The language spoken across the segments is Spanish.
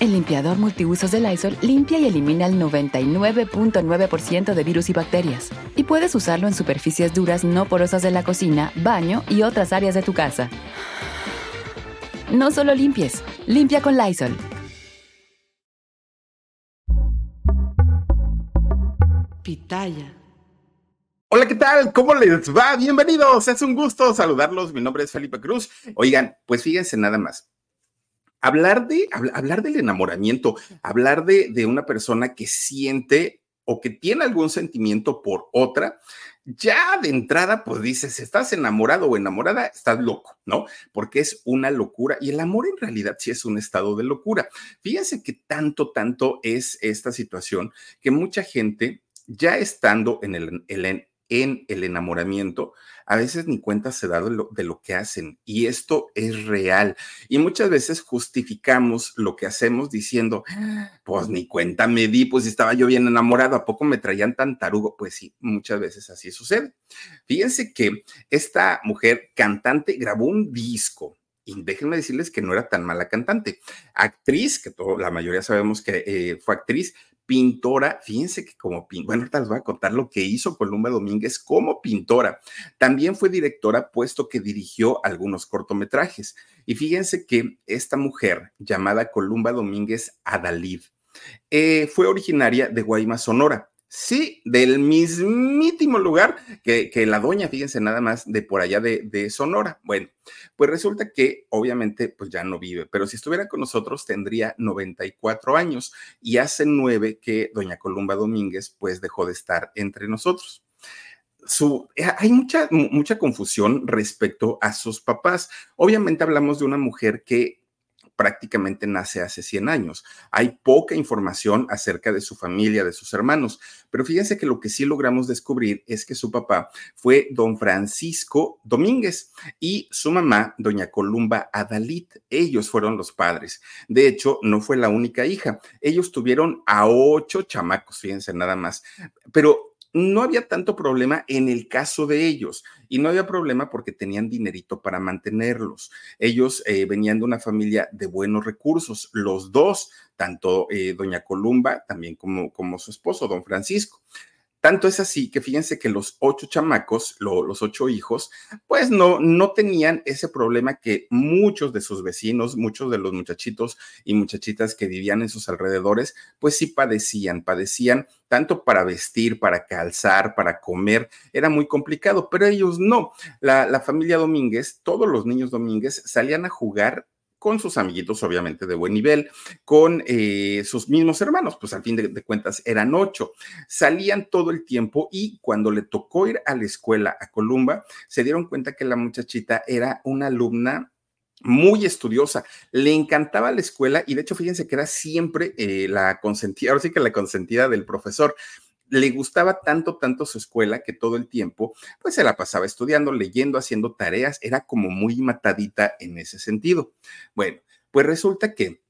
El limpiador multiusos de Lysol limpia y elimina el 99.9% de virus y bacterias. Y puedes usarlo en superficies duras no porosas de la cocina, baño y otras áreas de tu casa. No solo limpies, limpia con Lysol. Pitaya. Hola, ¿qué tal? ¿Cómo les va? Bienvenidos. Es un gusto saludarlos. Mi nombre es Felipe Cruz. Oigan, pues fíjense nada más. Hablar, de, hablar del enamoramiento, hablar de, de una persona que siente o que tiene algún sentimiento por otra, ya de entrada, pues dices, estás enamorado o enamorada, estás loco, ¿no? Porque es una locura y el amor en realidad sí es un estado de locura. Fíjense que tanto, tanto es esta situación que mucha gente, ya estando en el, el, en el enamoramiento, a veces ni cuenta se da de lo, que hacen. Y esto es real. Y muchas veces justificamos lo que hacemos diciendo, pues ni cuenta me di, pues estaba yo bien enamorado, ¿a poco me traían tan tarugo? Pues sí, muchas veces así sucede. Fíjense que esta mujer cantante grabó un disco y déjenme decirles que no era tan mala cantante. Actriz, que todo, la mayoría sabemos que eh, fue actriz, pintora, fíjense que como pintora, bueno, ahorita les voy a contar lo que hizo Columba Domínguez como pintora. También fue directora, puesto que dirigió algunos cortometrajes. Y fíjense que esta mujer, llamada Columba Domínguez Adalid, eh, fue originaria de Guaymas, Sonora. Sí, del mismísimo lugar que, la doña, fíjense nada más, de por allá de, Sonora. Bueno, pues resulta que obviamente pues ya no vive, pero si estuviera con nosotros tendría 94 años y hace nueve que doña Columba Domínguez pues dejó de estar entre nosotros. Eh, hay mucha, mucha confusión respecto a sus papás. Obviamente hablamos de una mujer que prácticamente nace hace 100 años. Hay poca información acerca de su familia, de sus hermanos, pero fíjense que lo que sí logramos descubrir es que su papá fue don Francisco Domínguez y su mamá, doña Columba Adalit. Ellos fueron los padres. De hecho, no fue la única hija. Ellos tuvieron a ocho chamacos, fíjense nada más. Pero no había tanto problema en el caso de ellos y no había problema porque tenían dinerito para mantenerlos. Ellos eh, venían de una familia de buenos recursos, los dos, tanto eh, doña Columba también como, como su esposo, don Francisco. Tanto es así que fíjense que los ocho chamacos, lo, los ocho hijos, pues no, no tenían ese problema que muchos de sus vecinos, muchos de los muchachitos y muchachitas que vivían en sus alrededores, pues sí padecían, padecían tanto para vestir, para calzar, para comer, era muy complicado, pero ellos no. La familia Domínguez, todos los niños Domínguez salían a jugar con sus amiguitos, obviamente, de buen nivel, con eh, sus mismos hermanos, pues al fin de, cuentas eran ocho. Salían todo el tiempo y cuando le tocó ir a la escuela a Columba, se dieron cuenta que la muchachita era una alumna muy estudiosa, le encantaba la escuela y de hecho fíjense que era siempre eh, la consentida, ahora sí que la consentida del profesor le gustaba tanto, tanto su escuela que todo el tiempo, pues se la pasaba estudiando, leyendo, haciendo tareas, era como muy matadita en ese sentido. Bueno, pues resulta que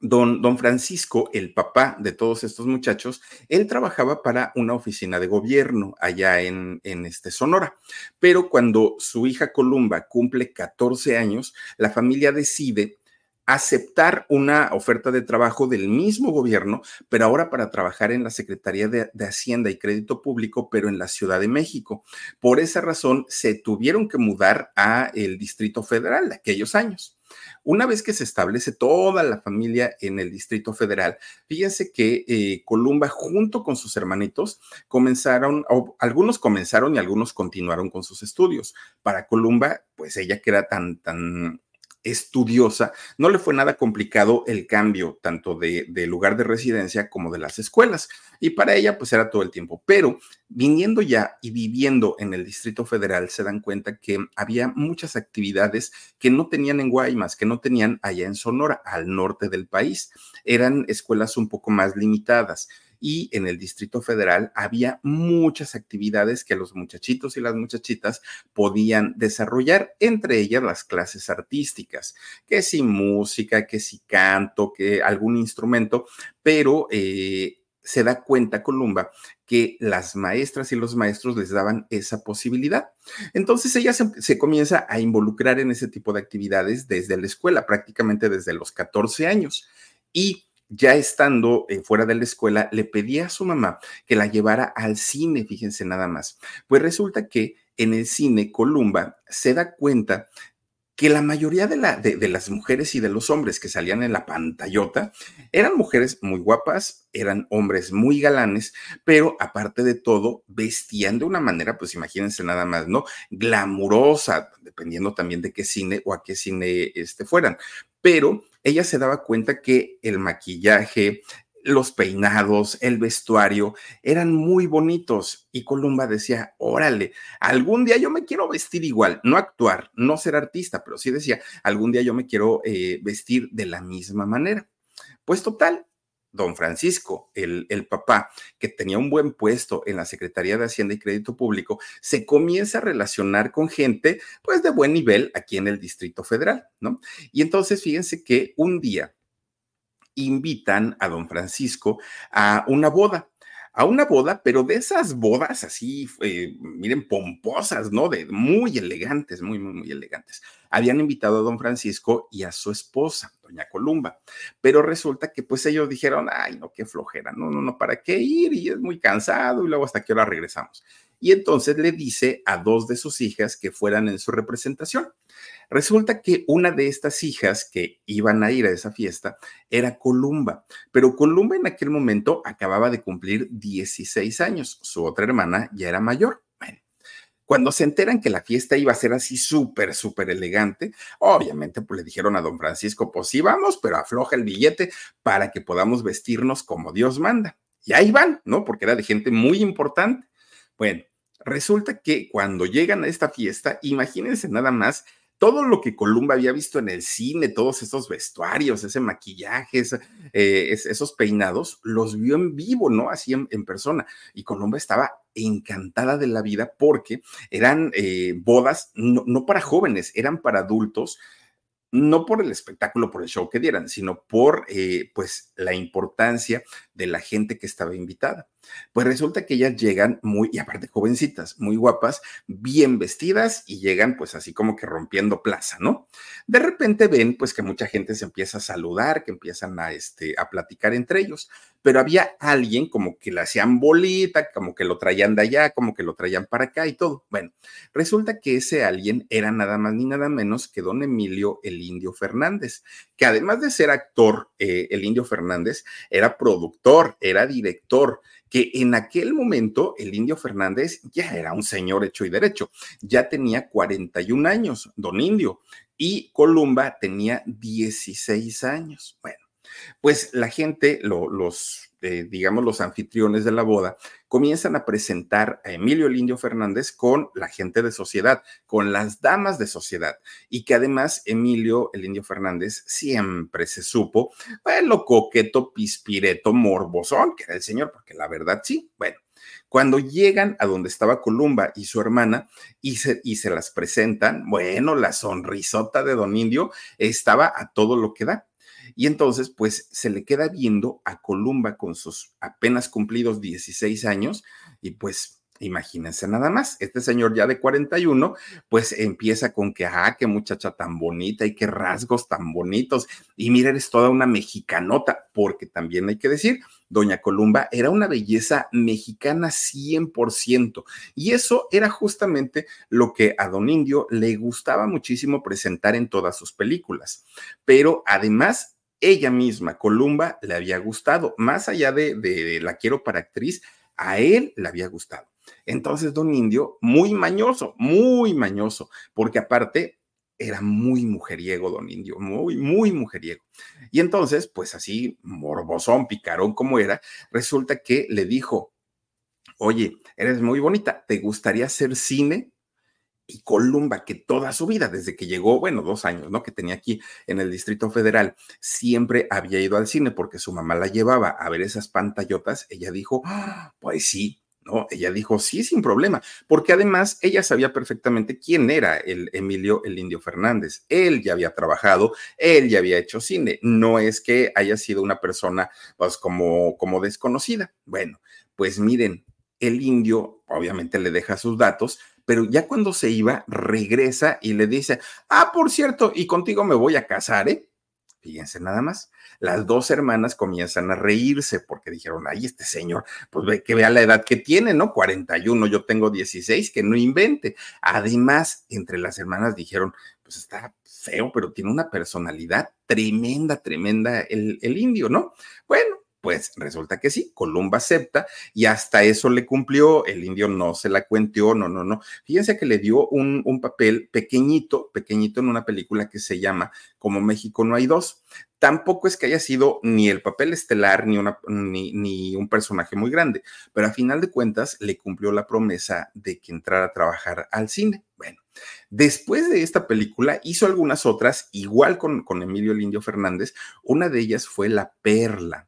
Don, don, Francisco, el papá de todos estos muchachos, él trabajaba para una oficina de gobierno allá en, en este Sonora. Pero cuando su hija Columba cumple 14 años, la familia decide aceptar una oferta de trabajo del mismo gobierno, pero ahora para trabajar en la Secretaría de, Hacienda y Crédito Público, pero en la Ciudad de México. Por esa razón, se tuvieron que mudar a el Distrito Federal de aquellos años. Una vez que se establece toda la familia en el Distrito Federal, fíjense que eh, Columba junto con sus hermanitos comenzaron, o algunos comenzaron y algunos continuaron con sus estudios. Para Columba, pues ella que era tan, tan estudiosa, no le fue nada complicado el cambio tanto de, lugar de residencia como de las escuelas. Y para ella, pues era todo el tiempo. Pero viniendo ya y viviendo en el Distrito Federal, se dan cuenta que había muchas actividades que no tenían en Guaymas, que no tenían allá en Sonora, al norte del país. Eran escuelas un poco más limitadas y en el Distrito Federal había muchas actividades que los muchachitos y las muchachitas podían desarrollar, entre ellas las clases artísticas, que si música, que si canto, que algún instrumento, pero eh, se da cuenta Columba que las maestras y los maestros les daban esa posibilidad. Entonces ella se, se, comienza a involucrar en ese tipo de actividades desde la escuela, prácticamente desde los 14 años. Y ya estando eh, fuera de la escuela, le pedía a su mamá que la llevara al cine, fíjense nada más. Pues resulta que en el cine Columba se da cuenta que la mayoría de, la, de, de, las mujeres y de los hombres que salían en la pantallota eran mujeres muy guapas, eran hombres muy galanes, pero aparte de todo, vestían de una manera, pues imagínense nada más, ¿no? Glamurosa, dependiendo también de qué cine o a qué cine este, fueran. Pero ella se daba cuenta que el maquillaje, los peinados, el vestuario eran muy bonitos y Columba decía, órale, algún día yo me quiero vestir igual, no actuar, no ser artista, pero sí decía, algún día yo me quiero eh, vestir de la misma manera. Pues total, don Francisco, el, el, papá, que tenía un buen puesto en la Secretaría de Hacienda y Crédito Público, se comienza a relacionar con gente, pues, de buen nivel aquí en el Distrito Federal, ¿no? Y entonces, fíjense que un día invitan a don Francisco a una boda a una boda, pero de esas bodas así, eh, miren, pomposas, ¿no? De muy elegantes, muy, muy, muy elegantes. Habían invitado a don Francisco y a su esposa, doña Columba, pero resulta que pues ellos dijeron, ay, no, qué flojera, no, no, no, ¿para qué ir? Y es muy cansado y luego hasta qué hora regresamos. Y entonces le dice a dos de sus hijas que fueran en su representación. Resulta que una de estas hijas que iban a ir a esa fiesta era Columba, pero Columba en aquel momento acababa de cumplir 16 años, su otra hermana ya era mayor. Bueno, cuando se enteran que la fiesta iba a ser así súper, súper elegante, obviamente pues le dijeron a don Francisco, pues sí vamos, pero afloja el billete para que podamos vestirnos como Dios manda. Y ahí van, ¿no? Porque era de gente muy importante. Bueno, resulta que cuando llegan a esta fiesta, imagínense nada más todo lo que Columba había visto en el cine, todos esos vestuarios, ese maquillaje, eh, esos peinados, los vio en vivo, ¿no? Así en, persona. Y Columba estaba encantada de la vida porque eran eh, bodas no, no para jóvenes, eran para adultos no por el espectáculo, por el show que dieran, sino por eh, pues la importancia de la gente que estaba invitada. Pues resulta que ellas llegan muy, y aparte jovencitas, muy guapas, bien vestidas y llegan pues así como que rompiendo plaza, ¿no? De repente ven pues que mucha gente se empieza a saludar, que empiezan a, este, a platicar entre ellos, pero había alguien como que le hacían bolita, como que lo traían de allá, como que lo traían para acá y todo. Bueno, resulta que ese alguien era nada más ni nada menos que don Emilio el Indio Fernández, que además de ser actor, eh, el Indio Fernández era productor, era director, que en aquel momento el Indio Fernández ya era un señor hecho y derecho, ya tenía 41 años, don Indio, y Columba tenía 16 años. Bueno, pues la gente, lo, los, digamos, los anfitriones de la boda, comienzan a presentar a Emilio el Indio Fernández con la gente de sociedad, con las damas de sociedad, y que además Emilio el Indio Fernández siempre se supo, bueno, lo coqueto, pispireto, morbosón, que era el señor, porque la verdad sí, bueno. Cuando llegan a donde estaba Columba y su hermana y se, y se las presentan, bueno, la sonrisota de don Indio estaba a todo lo que da. Y entonces, pues se le queda viendo a Columba con sus apenas cumplidos 16 años y pues Imagínense nada más, este señor ya de 41, pues empieza con que, ah, qué muchacha tan bonita y qué rasgos tan bonitos. Y mira, eres toda una mexicanota, porque también hay que decir, doña Columba era una belleza mexicana 100%. Y eso era justamente lo que a don Indio le gustaba muchísimo presentar en todas sus películas. Pero además ella misma, Columba, le había gustado. Más allá de, de, la quiero para actriz, a él le había gustado. Entonces, don Indio, muy mañoso, muy mañoso, porque aparte era muy mujeriego, don Indio, muy, muy mujeriego. Y entonces, pues así, morbosón, picarón como era, resulta que le dijo, oye, eres muy bonita, ¿te gustaría hacer cine? Y Columba, que toda su vida, desde que llegó, bueno, dos años, ¿no? Que tenía aquí en el Distrito Federal, siempre había ido al cine porque su mamá la llevaba a ver esas pantallotas. Ella dijo, ah, pues sí, ¿no? Ella dijo, sí, sin problema, porque además ella sabía perfectamente quién era el Emilio el Indio Fernández. Él ya había trabajado, él ya había hecho cine. No es que haya sido una persona, pues, como, como desconocida. Bueno, pues miren, el indio obviamente le deja sus datos, pero ya cuando se iba, regresa y le dice, ah, por cierto, y contigo me voy a casar, ¿eh? Fíjense nada más. Las dos hermanas comienzan a reírse porque dijeron, ay, este señor, pues ve que vea la edad que tiene, ¿no? 41, yo tengo 16, que no invente. Además, entre las hermanas dijeron, pues está feo, pero tiene una personalidad tremenda, tremenda el, el indio, ¿no? Bueno, pues resulta que sí, Columba acepta y hasta eso le cumplió, el indio no se la cuenteó, no, no, no. Fíjense que le dio un, un, papel pequeñito, pequeñito en una película que se llama Como México no hay dos. Tampoco es que haya sido ni el papel estelar ni, una, ni, ni un personaje muy grande, pero a final de cuentas le cumplió la promesa de que entrara a trabajar al cine. Bueno, Después de esta película hizo algunas otras, igual con, con Emilio el Indio Fernández. Una de ellas fue La Perla.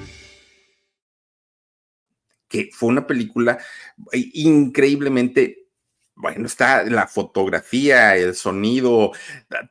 que fue una película eh, increíblemente bueno, está la fotografía, el sonido,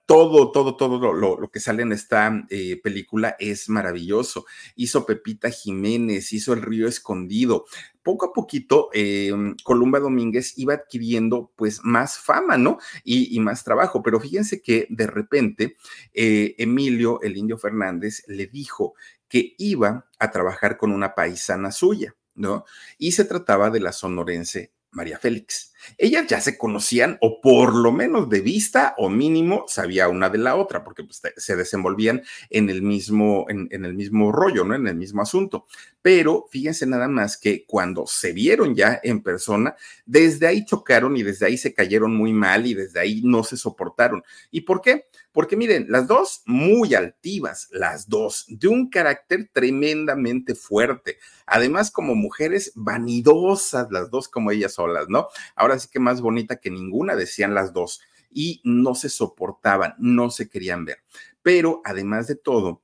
todo, todo, todo lo, que sale en esta eh, película es maravilloso. Hizo Pepita Jiménez, hizo El Río Escondido. Poco a poquito, eh, Columba Domínguez iba adquiriendo pues más fama, ¿no? Y, y más trabajo, pero fíjense que de repente Emilio, el indio Fernández, le dijo que iba a trabajar con una paisana suya. ¿No? Y se trataba de la sonorense María Félix. Ellas ya se conocían, o por lo menos de vista, o mínimo sabía una de la otra, porque pues, se desenvolvían en el mismo, en, en, el mismo rollo, ¿no? En el mismo asunto. Pero fíjense nada más que cuando se vieron ya en persona, desde ahí chocaron y desde ahí se cayeron muy mal y desde ahí no se soportaron. ¿Y por qué? Porque miren, las dos muy altivas, las dos, de un carácter tremendamente fuerte. Además, como mujeres vanidosas, las dos como ellas solas, ¿no? Ahora sí que más bonita que ninguna, decían las dos. Y no se soportaban, no se querían ver. Pero además de todo,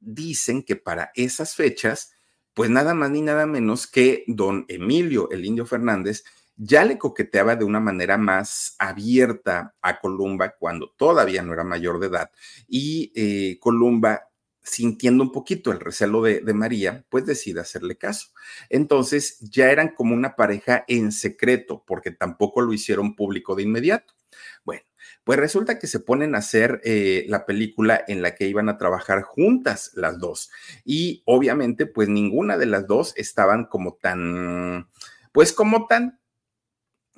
dicen que para esas fechas, pues nada más ni nada menos que don Emilio, el indio Fernández, ya le coqueteaba de una manera más abierta a Columba cuando todavía no era mayor de edad y eh, Columba sintiendo un poquito el recelo de, María, pues decide hacerle caso. Entonces ya eran como una pareja en secreto, porque tampoco lo hicieron público de inmediato. Bueno, pues resulta que se ponen a hacer eh, la película en la que iban a trabajar juntas las dos. Y obviamente, pues ninguna de las dos estaban como tan, pues como tan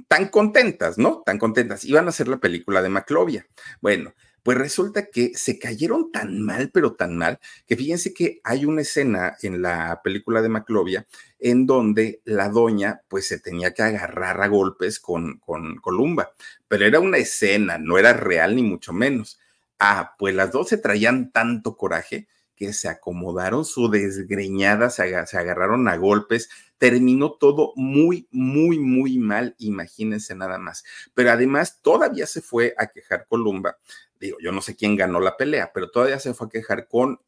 tan contentas, ¿no? Tan contentas. Iban a hacer la película de Maclovia. Bueno, pues resulta que se cayeron tan mal, pero tan mal, que fíjense que hay una escena en la película de Maclovia en donde la doña pues se tenía que agarrar a golpes con, con Columba, pero era una escena, no era real ni mucho menos. Ah, pues las dos se traían tanto coraje que se acomodaron su desgreñada, se, agarraron a golpes, terminó todo muy, muy, muy mal, imagínense nada más. Pero además todavía se fue a quejar Columba, digo, yo no sé quién ganó la pelea, pero todavía se fue a quejar con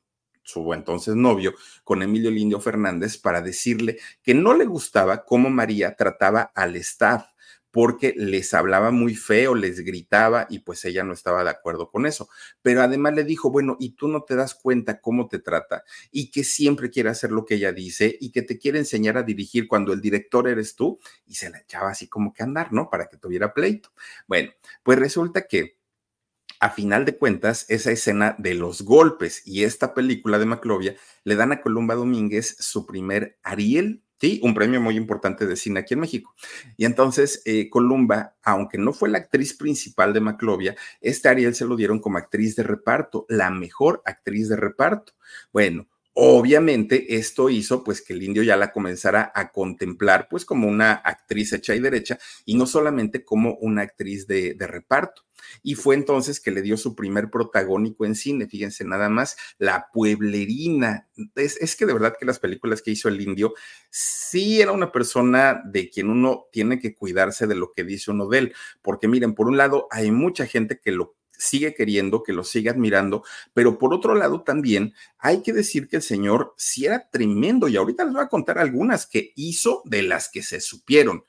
su entonces novio, con Emilio Lindio Fernández, para decirle que no le gustaba cómo María trataba al staff porque les hablaba muy feo, les gritaba y pues ella no estaba de acuerdo con eso. Pero además le dijo, bueno, y tú no te das cuenta cómo te trata y que siempre quiere hacer lo que ella dice y que te quiere enseñar a dirigir cuando el director eres tú y se la echaba así como que andar, ¿no? Para que tuviera pleito. Bueno, pues resulta que a final de cuentas, esa escena de los golpes y esta película de Maclovia le dan a Columba Domínguez su primer Ariel, Sí, un premio muy importante de cine aquí en México. Y entonces, eh, Columba, aunque no fue la actriz principal de Maclovia, este Ariel se lo dieron como actriz de reparto, la mejor actriz de reparto. Bueno, Obviamente esto hizo pues que el indio ya la comenzara a contemplar pues como una actriz hecha y derecha y no solamente como una actriz de, reparto. Y fue entonces que le dio su primer protagónico en cine, fíjense nada más, La Pueblerina. Es, es, que de verdad que las películas que hizo el indio, sí era una persona de quien uno tiene que cuidarse de lo que dice uno de él, porque miren, por un lado hay mucha gente que lo sigue queriendo, que lo sigue admirando, pero por otro lado también hay que decir que el señor sí era tremendo y ahorita les voy a contar algunas que hizo de las que se supieron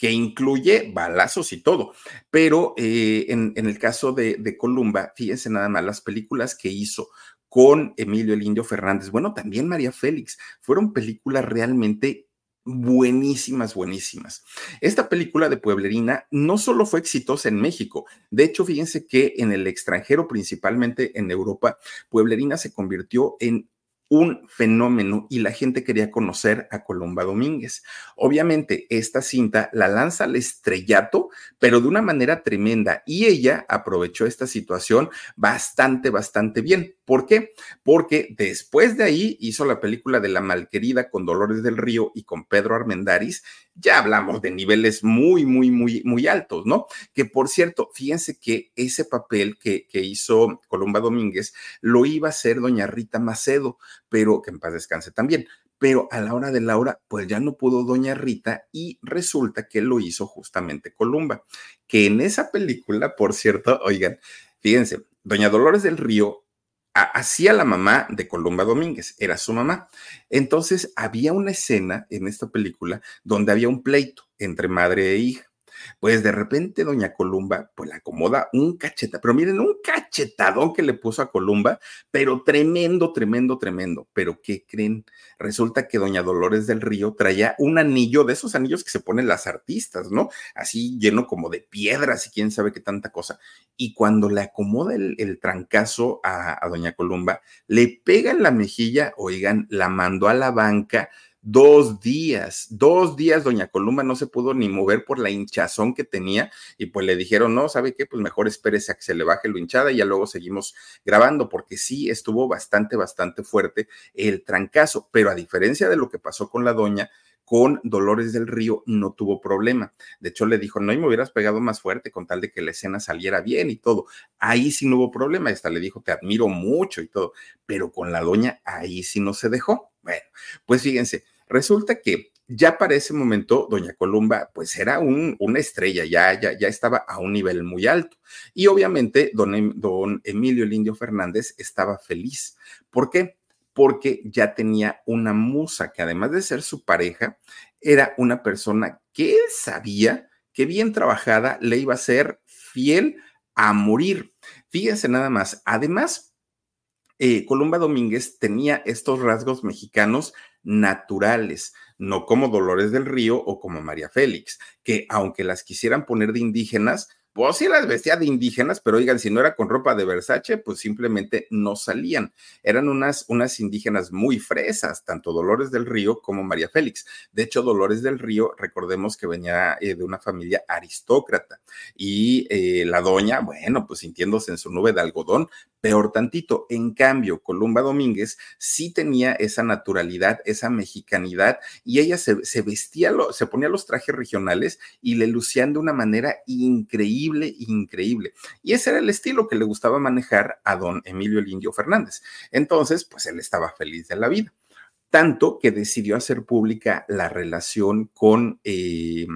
que incluye balazos y todo. Pero eh, en, el caso de, Columba, fíjense nada más las películas que hizo con Emilio el Indio Fernández, bueno, también María Félix, fueron películas realmente buenísimas, buenísimas. Esta película de Pueblerina no solo fue exitosa en México, de hecho, fíjense que en el extranjero, principalmente en Europa, Pueblerina se convirtió en un fenómeno y la gente quería conocer a Colomba Domínguez. Obviamente, esta cinta la lanza al estrellato, pero de una manera tremenda y ella aprovechó esta situación bastante, bastante bien. ¿Por qué? Porque después de ahí hizo la película de La Malquerida con Dolores del Río y con Pedro Armendáriz. Ya hablamos de niveles muy, muy, muy, muy altos, ¿no? Que por cierto, fíjense que ese papel que, que hizo Colomba Domínguez lo iba a hacer doña Rita Macedo pero que en paz descanse también. Pero a la hora de la hora, pues ya no pudo doña Rita y resulta que lo hizo justamente Columba, que en esa película, por cierto, oigan, fíjense, doña Dolores del Río hacía la mamá de Columba Domínguez, era su mamá. Entonces había una escena en esta película donde había un pleito entre madre e hija. Pues de repente doña Columba, pues le acomoda un cacheta, pero miren, un cachetadón que le puso a Columba, pero tremendo, tremendo, tremendo. Pero ¿qué creen? Resulta que doña Dolores del Río traía un anillo de esos anillos que se ponen las artistas, ¿no? Así lleno como de piedras y quién sabe qué tanta cosa. Y cuando le acomoda el, trancazo a, a doña Columba, le pega en la mejilla, oigan, la mandó a la banca dos días, dos días doña Columba no se pudo ni mover por la hinchazón que tenía y pues le dijeron, no, ¿sabe qué? Pues mejor espérese a que se le baje lo hinchada y ya luego seguimos grabando porque sí estuvo bastante, bastante fuerte el trancazo, pero a diferencia de lo que pasó con la doña, con Dolores del Río no tuvo problema. De hecho, le dijo, no, y me hubieras pegado más fuerte con tal de que la escena saliera bien y todo. Ahí sí no hubo problema. Esta le dijo, te admiro mucho y todo. Pero con la doña, ahí sí no se dejó. Bueno, pues fíjense, resulta que ya para ese momento, doña Columba, pues era un, una estrella, ya, ya, ya estaba a un nivel muy alto. Y obviamente, don, em, Emilio el Indio Fernández estaba feliz. ¿Por qué? Porque ya tenía una musa que además de ser su pareja, era una persona que sabía que bien trabajada le iba a ser fiel a morir. Fíjense nada más. Además, eh, Columba Domínguez tenía estos rasgos mexicanos naturales, no como Dolores del Río o como María Félix, que aunque las quisieran poner de indígenas, pues sí las vestía de indígenas, pero oigan, si no era con ropa de Versace, pues simplemente no salían. Eran unas, unas indígenas muy fresas, tanto Dolores del Río como María Félix. De hecho, Dolores del Río, recordemos que venía eh, de una familia aristócrata y eh, la doña, bueno, pues sintiéndose en su nube de algodón, peor tantito. En cambio, Columba Domínguez sí tenía esa naturalidad, esa mexicanidad y ella se, vestía, se ponía los trajes regionales y le lucían de una manera increíble increíble. Y ese era el estilo que le gustaba manejar a don Emilio el Fernández. Entonces, pues él estaba feliz de la vida. Tanto que decidió hacer pública la relación con eh,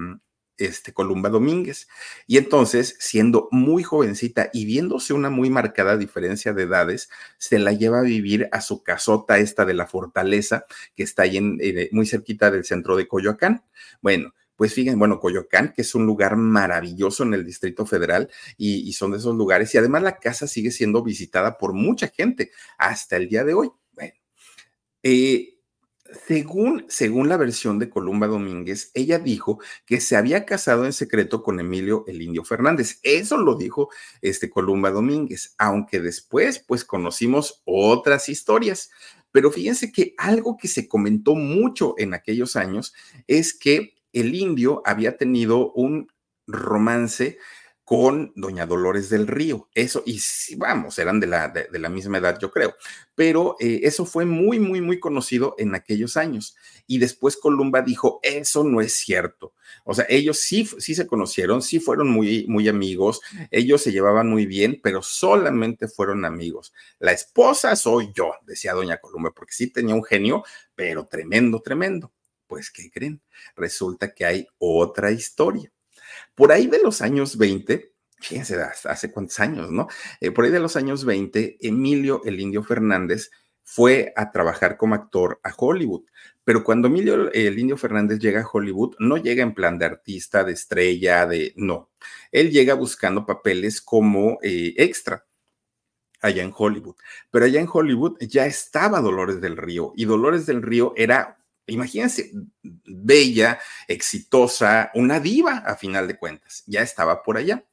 este, Columba Domínguez. Y entonces, siendo muy jovencita y viéndose una muy marcada diferencia de edades, se la lleva a vivir a su casota esta de la fortaleza, que está ahí en, eh, muy cerquita del centro de Coyoacán. Bueno, pues fíjense, bueno, Coyoacán, que es un lugar maravilloso en el Distrito Federal y, son de esos lugares. Y además la casa sigue siendo visitada por mucha gente hasta el día de hoy. Bueno, eh, Según, según la versión de Columba Domínguez, ella dijo que se había casado en secreto con Emilio el Indio Fernández. Eso lo dijo este Columba Domínguez, aunque después pues conocimos otras historias. Pero fíjense que algo que se comentó mucho en aquellos años es que el indio había tenido un romance con doña Dolores del Río. Eso, y vamos, eran de la, de, la misma edad, yo creo. Pero eh, eso fue muy, muy, muy conocido en aquellos años. Y después Columba dijo, eso no es cierto. O sea, ellos sí, sí se conocieron, sí fueron muy, muy amigos, ellos se llevaban muy bien, pero solamente fueron amigos. La esposa soy yo, decía doña Columba, porque sí tenía un genio, pero tremendo, tremendo. Pues, ¿qué creen? Resulta que hay otra historia. Por ahí de los años 20, fíjense, hace cuántos años, ¿no? Eh, por ahí de los años 20, Emilio el Indio Fernández fue a trabajar como actor a Hollywood. Pero cuando Emilio el Indio Fernández llega a Hollywood, no llega en plan de artista, de estrella, de... No, él llega buscando papeles como eh, extra allá en Hollywood. Pero allá en Hollywood ya estaba Dolores del Río y Dolores del Río era Imagínense, bella, exitosa, una diva a final de cuentas, ya estaba por allá.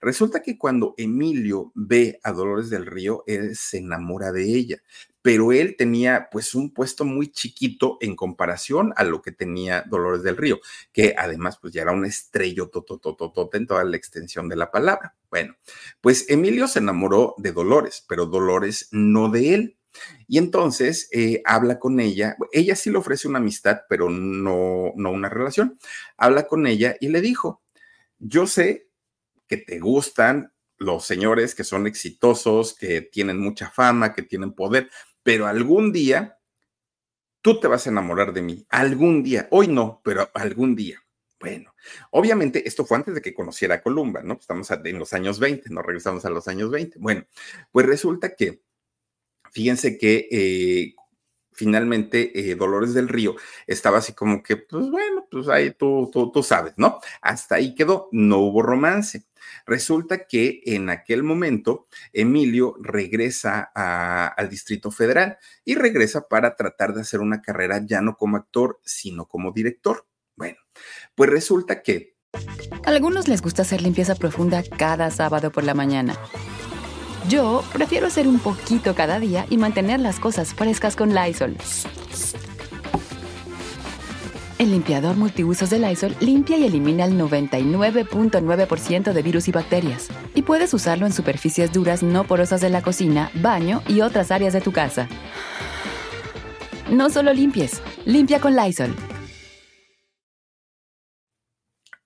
Resulta que cuando Emilio ve a Dolores del Río, él se enamora de ella, pero él tenía pues un puesto muy chiquito en comparación a lo que tenía Dolores del Río, que además pues ya era un estrello en toda la extensión de la palabra. Bueno, pues Emilio se enamoró de Dolores, pero Dolores no de él. Y entonces eh, habla con ella, ella sí le ofrece una amistad, pero no, no una relación. Habla con ella y le dijo, yo sé que te gustan los señores que son exitosos, que tienen mucha fama, que tienen poder, pero algún día tú te vas a enamorar de mí, algún día, hoy no, pero algún día. Bueno, obviamente esto fue antes de que conociera a Columba, ¿no? Estamos en los años 20, nos regresamos a los años 20. Bueno, pues resulta que Fíjense que eh, finalmente eh, Dolores del Río estaba así como que, pues bueno, pues ahí tú, tú, tú sabes, ¿no? Hasta ahí quedó, no hubo romance. Resulta que en aquel momento Emilio regresa al Distrito Federal y regresa para tratar de hacer una carrera ya no como actor, sino como director. Bueno, pues resulta que... A algunos les gusta hacer limpieza profunda cada sábado por la mañana. Yo prefiero hacer un poquito cada día y mantener las cosas frescas con Lysol. El limpiador multiusos de Lysol limpia y elimina el 99.9% de virus y bacterias. Y puedes usarlo en superficies duras no porosas de la cocina, baño y otras áreas de tu casa. No solo limpies, limpia con Lysol.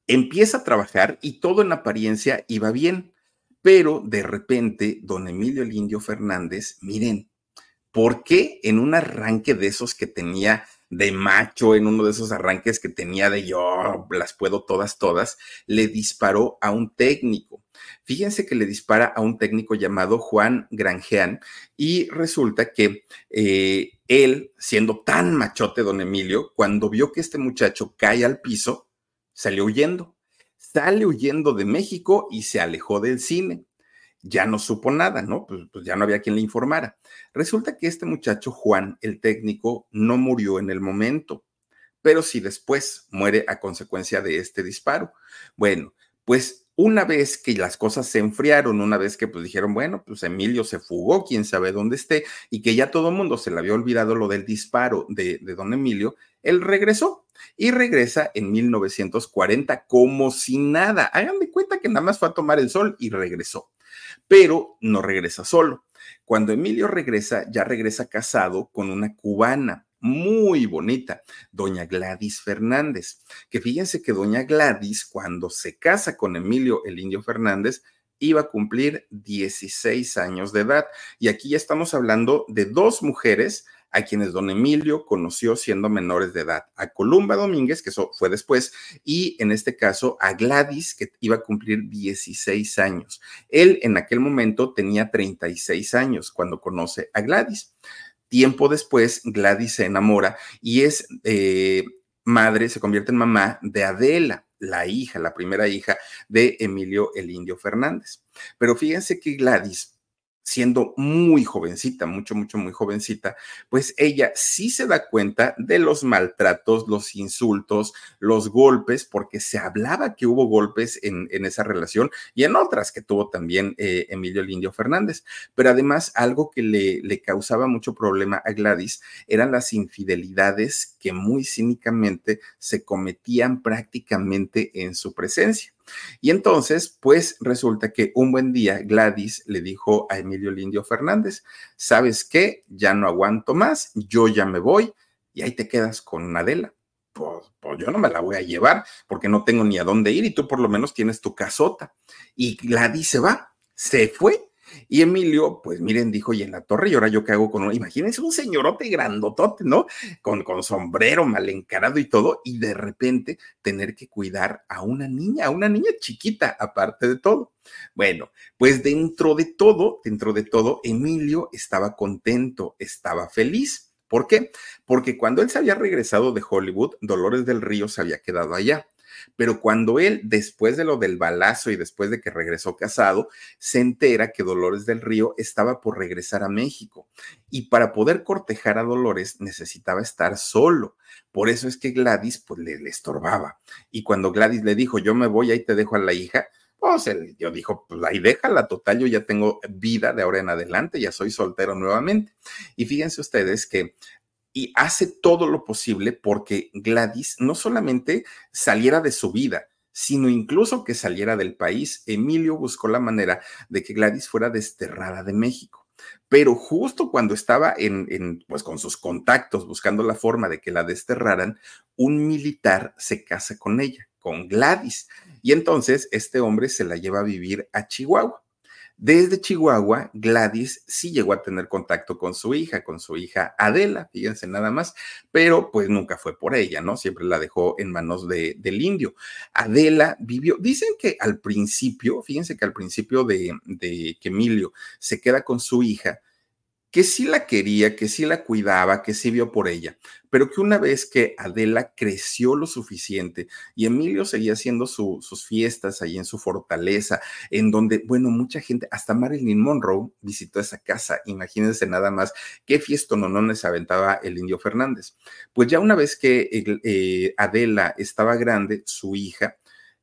Empieza a trabajar y todo en apariencia iba bien pero de repente, don Emilio el Fernández, miren, ¿por qué en un arranque de esos que tenía de macho, en uno de esos arranques que tenía de yo las puedo todas, todas, le disparó a un técnico? Fíjense que le dispara a un técnico llamado Juan Granjean y resulta que eh, él, siendo tan machote, don Emilio, cuando vio que este muchacho cae al piso, salió huyendo sale huyendo de México y se alejó del cine. Ya no supo nada, ¿no? Pues, pues, ya no había quien le informara. Resulta que este muchacho Juan, el técnico, no murió en el momento, pero sí después muere a consecuencia de este disparo. Bueno, pues una vez que las cosas se enfriaron, una vez que pues dijeron, bueno, pues Emilio se fugó, quién sabe dónde esté, y que ya todo el mundo se le había olvidado lo del disparo de, de don Emilio, él regresó y regresa en 1940 como si nada. Hagan de cuenta que nada más fue a tomar el sol y regresó, pero no regresa solo. Cuando Emilio regresa, ya regresa casado con una cubana muy bonita, doña Gladys Fernández, que fíjense que doña Gladys, cuando se casa con Emilio el Indio Fernández, iba a cumplir 16 años de edad. Y aquí ya estamos hablando de dos mujeres a quienes don Emilio conoció siendo menores de edad, a Columba Domínguez, que eso fue después, y en este caso a Gladys, que iba a cumplir 16 años. Él en aquel momento tenía 36 años cuando conoce a Gladys. Tiempo después, Gladys se enamora y es eh, madre, se convierte en mamá de Adela, la hija, la primera hija de Emilio el Indio Fernández. Pero fíjense que Gladys siendo muy jovencita, mucho, mucho, muy jovencita, pues ella sí se da cuenta de los maltratos, los insultos, los golpes, porque se hablaba que hubo golpes en, esa relación y en otras que tuvo también eh, Emilio Lindio Fernández. Pero además, algo que le, le causaba mucho problema a Gladys eran las infidelidades que muy cínicamente se cometían prácticamente en su presencia. Y entonces, pues resulta que un buen día Gladys le dijo a Emilio Lindio Fernández, ¿sabes qué? Ya no aguanto más, yo ya me voy y ahí te quedas con Adela. Pues, pues, yo no me la voy a llevar porque no tengo ni a dónde ir y tú por lo menos tienes tu casota. Y Gladys se va, se fue y Emilio, pues miren, dijo, y en la torre, y ahora yo qué hago con uno, imagínense un señorote grandotote, ¿no? Con, con sombrero mal encarado y todo, y de repente tener que cuidar a una niña, a una niña chiquita, aparte de todo. Bueno, pues dentro de todo, dentro de todo, Emilio estaba contento, estaba feliz. ¿Por qué? Porque cuando él se había regresado de Hollywood, Dolores del Río se había quedado allá. Pero cuando él, después de lo del balazo y después de que regresó casado, se entera que Dolores del Río estaba por regresar a México. Y para poder cortejar a Dolores necesitaba estar solo. Por eso es que Gladys pues le, estorbaba. Y cuando Gladys le dijo, yo me voy, ahí te dejo a la hija, pues él yo dijo, pues ahí déjala, total, yo ya tengo vida de ahora en adelante, ya soy soltero nuevamente. Y fíjense ustedes que y hace todo lo posible porque Gladys no solamente saliera de su vida, sino incluso que saliera del país. Emilio buscó la manera de que Gladys fuera desterrada de México. Pero justo cuando estaba en, pues con sus contactos buscando la forma de que la desterraran, un militar se casa con ella, con Gladys. Y entonces este hombre se la lleva a vivir a Chihuahua. Desde Chihuahua, Gladys sí llegó a tener contacto con su hija, con su hija Adela, fíjense nada más, pero pues nunca fue por ella, ¿no? Siempre la dejó en manos de, del indio. Adela vivió, dicen que al principio, fíjense que al principio de, de que Emilio se queda con su hija, que sí la quería, que sí la cuidaba, que sí vio por ella, pero que una vez que Adela creció lo suficiente y Emilio seguía haciendo sus fiestas ahí en su fortaleza, en donde, bueno, mucha gente, hasta Marilyn Monroe visitó esa casa, imagínense nada más qué fiesta no se aventaba el indio Fernández. Pues ya una vez que eh, Adela estaba grande, su hija,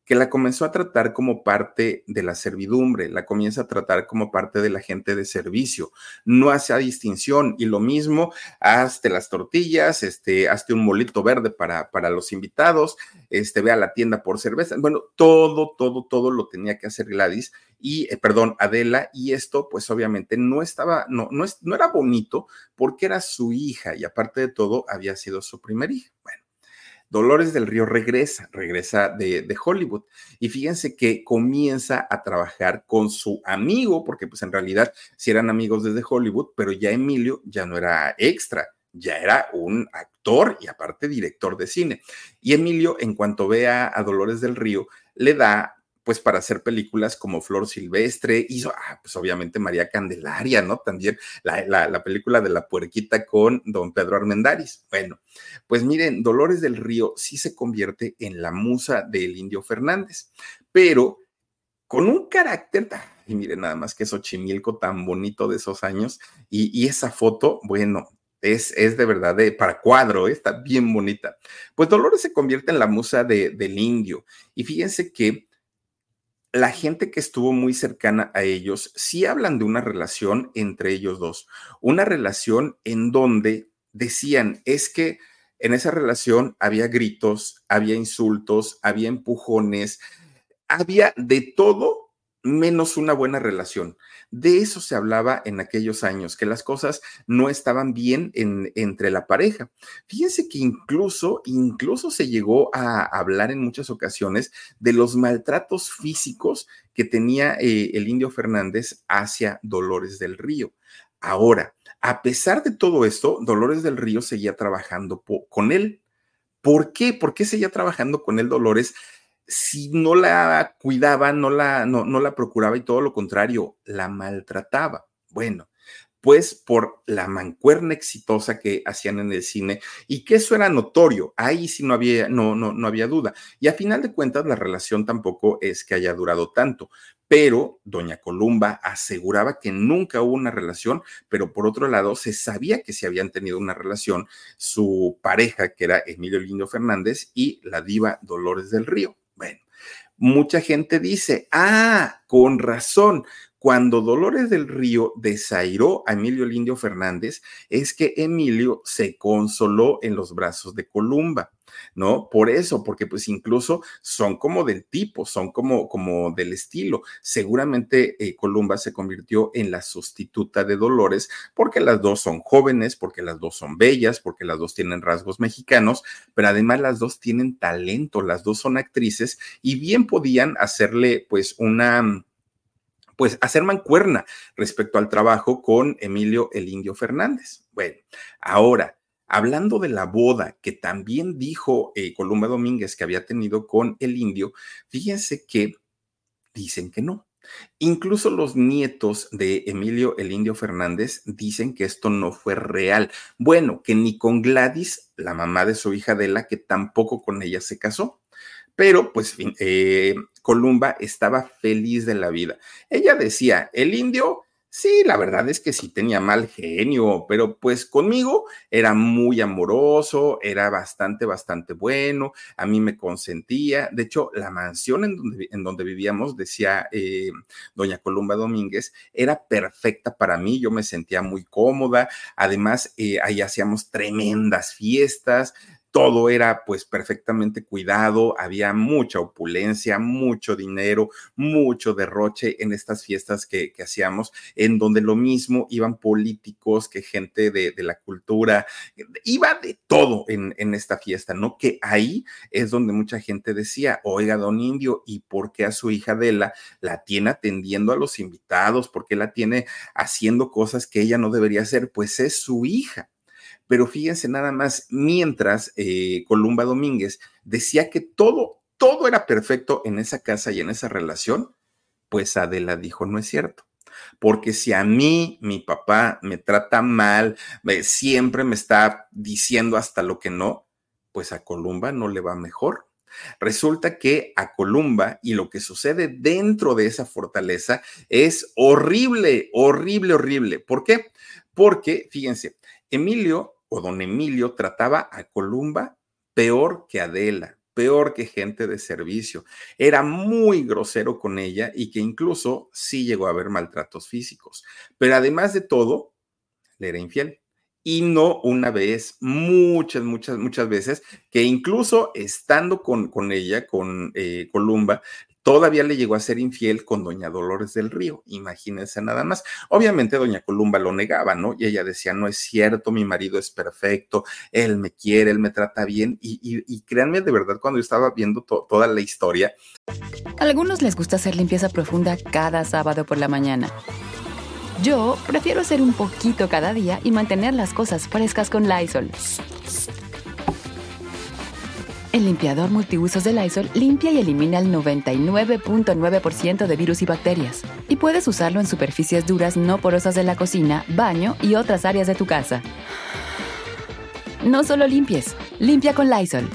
que la comenzó a tratar como parte de la servidumbre, la comienza a tratar como parte de la gente de servicio, no hace distinción y lo mismo, hazte las tortillas, este, hazte un molito verde para, para los invitados, este, ve a la tienda por cerveza, bueno, todo, todo, todo lo tenía que hacer Gladys y, eh, perdón, Adela, y esto pues obviamente no estaba, no, no, no era bonito porque era su hija y aparte de todo había sido su primer hija. Bueno Dolores del Río regresa, regresa de, Hollywood y fíjense que comienza a trabajar con su amigo, porque pues en realidad si eran amigos desde Hollywood, pero ya Emilio ya no era extra, ya era un actor y aparte director de cine. Y Emilio, en cuanto ve a Dolores del Río, le da pues para hacer películas como Flor Silvestre, hizo, ah, pues obviamente María Candelaria, ¿no? También la, la, película de la puerquita con don Pedro Armendáriz. Bueno, pues miren, Dolores del Río sí se convierte en la musa del Indio Fernández, pero con un carácter, y miren nada más que Xochimilco tan bonito de esos años, y, esa foto, bueno, es, es, de verdad de, para cuadro, ¿eh? está bien bonita. Pues Dolores se convierte en la musa de, del indio. Y fíjense que la gente que estuvo muy cercana a ellos sí hablan de una relación entre ellos dos, una relación en donde decían, es que en esa relación había gritos, había insultos, había empujones, había de todo menos una buena relación. De eso se hablaba en aquellos años, que las cosas no estaban bien en, entre la pareja. Fíjense que incluso, incluso se llegó a hablar en muchas ocasiones de los maltratos físicos que tenía eh, el indio Fernández hacia Dolores del Río. Ahora, a pesar de todo esto, Dolores del Río seguía trabajando con él. ¿Por qué? ¿Por qué seguía trabajando con él Dolores? Si no la cuidaba, no la, no, no la procuraba y todo lo contrario, la maltrataba. Bueno, pues por la mancuerna exitosa que hacían en el cine y que eso era notorio, ahí sí no había, no, no, no había duda. Y a final de cuentas la relación tampoco es que haya durado tanto, pero doña Columba aseguraba que nunca hubo una relación, pero por otro lado se sabía que se habían tenido una relación su pareja, que era Emilio Lindo Fernández, y la diva Dolores del Río. Bueno, mucha gente dice, ah, con razón, cuando Dolores del Río desairó a Emilio Lindio Fernández, es que Emilio se consoló en los brazos de Columba. ¿no? Por eso, porque pues incluso son como del tipo, son como, como del estilo. Seguramente eh, Columba se convirtió en la sustituta de Dolores porque las dos son jóvenes, porque las dos son bellas, porque las dos tienen rasgos mexicanos, pero además las dos tienen talento, las dos son actrices y bien podían hacerle pues una pues hacer mancuerna respecto al trabajo con Emilio el Indio Fernández. Bueno, ahora, hablando de la boda que también dijo eh, Columba Domínguez que había tenido con el indio, fíjense que dicen que no. Incluso los nietos de Emilio el Indio Fernández dicen que esto no fue real. Bueno, que ni con Gladys, la mamá de su hija Adela, que tampoco con ella se casó. Pero pues eh, Columba estaba feliz de la vida. Ella decía, el indio Sí, la verdad es que sí tenía mal genio, pero pues conmigo era muy amoroso, era bastante, bastante bueno, a mí me consentía. De hecho, la mansión en donde, en donde vivíamos, decía eh, doña Columba Domínguez, era perfecta para mí, yo me sentía muy cómoda. Además, eh, ahí hacíamos tremendas fiestas, todo era pues perfectamente cuidado, había mucha opulencia, mucho dinero, mucho derroche en estas fiestas que, hacíamos, en donde lo mismo iban políticos que gente de, la cultura, iba de todo en, en, esta fiesta, ¿no? Que ahí es donde mucha gente decía, oiga, don Indio, ¿y por qué a su hija Adela la tiene atendiendo a los invitados? ¿Por qué la tiene haciendo cosas que ella no debería hacer? Pues es su hija pero fíjense nada más, mientras eh, Columba Domínguez decía que todo, todo era perfecto en esa casa y en esa relación, pues Adela dijo, no es cierto. Porque si a mí mi papá me trata mal, siempre me está diciendo hasta lo que no, pues a Columba no le va mejor. Resulta que a Columba y lo que sucede dentro de esa fortaleza es horrible, horrible, horrible. ¿Por qué? Porque, fíjense, Emilio o don Emilio trataba a Columba peor que Adela, peor que gente de servicio. Era muy grosero con ella y que incluso sí llegó a haber maltratos físicos. Pero además de todo, le era infiel. Y no una vez, muchas, muchas, muchas veces, que incluso estando con, con ella, con eh, Columba, todavía le llegó a ser infiel con doña Dolores del Río, imagínense nada más. Obviamente doña Columba lo negaba, ¿no? Y ella decía, no es cierto, mi marido es perfecto, él me quiere, él me trata bien. Y, créanme, de verdad, cuando yo estaba viendo toda la historia. A algunos les gusta hacer limpieza profunda cada sábado por la mañana. Yo prefiero hacer un poquito cada día y mantener las cosas frescas con Lysol. El limpiador multiusos de Lysol limpia y elimina el 99.9% de virus y bacterias. Y puedes usarlo en superficies duras no porosas de la cocina, baño y otras áreas de tu casa. No solo limpies, limpia con Lysol.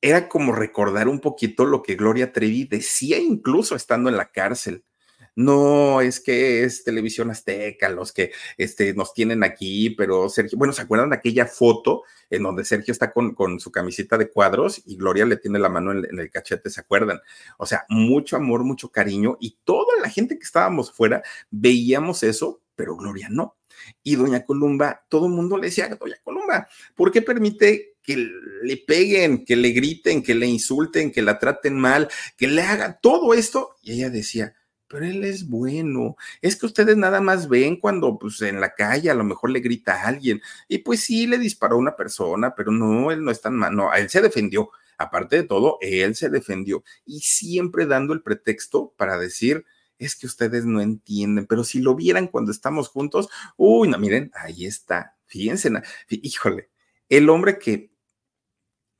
Era como recordar un poquito lo que Gloria Trevi decía incluso estando en la cárcel no es que es televisión azteca los que este, nos tienen aquí, pero Sergio, bueno, ¿se acuerdan de aquella foto en donde Sergio está con, con su camiseta de cuadros y Gloria le tiene la mano en, el cachete, ¿se acuerdan? O sea, mucho amor, mucho cariño y toda la gente que estábamos fuera veíamos eso, pero Gloria no. Y doña Columba, todo el mundo le decía, doña Columba, ¿por qué permite que le peguen, que le griten, que le insulten, que la traten mal, que le hagan todo esto? Y ella decía, pero él es bueno. Es que ustedes nada más ven cuando pues en la calle a lo mejor le grita a alguien y pues sí le disparó a una persona, pero no, él no es tan malo, no, él se defendió. Aparte de todo, él se defendió y siempre dando el pretexto para decir, es que ustedes no entienden, pero si lo vieran cuando estamos juntos, uy, no, miren, ahí está, fíjense, híjole, el hombre que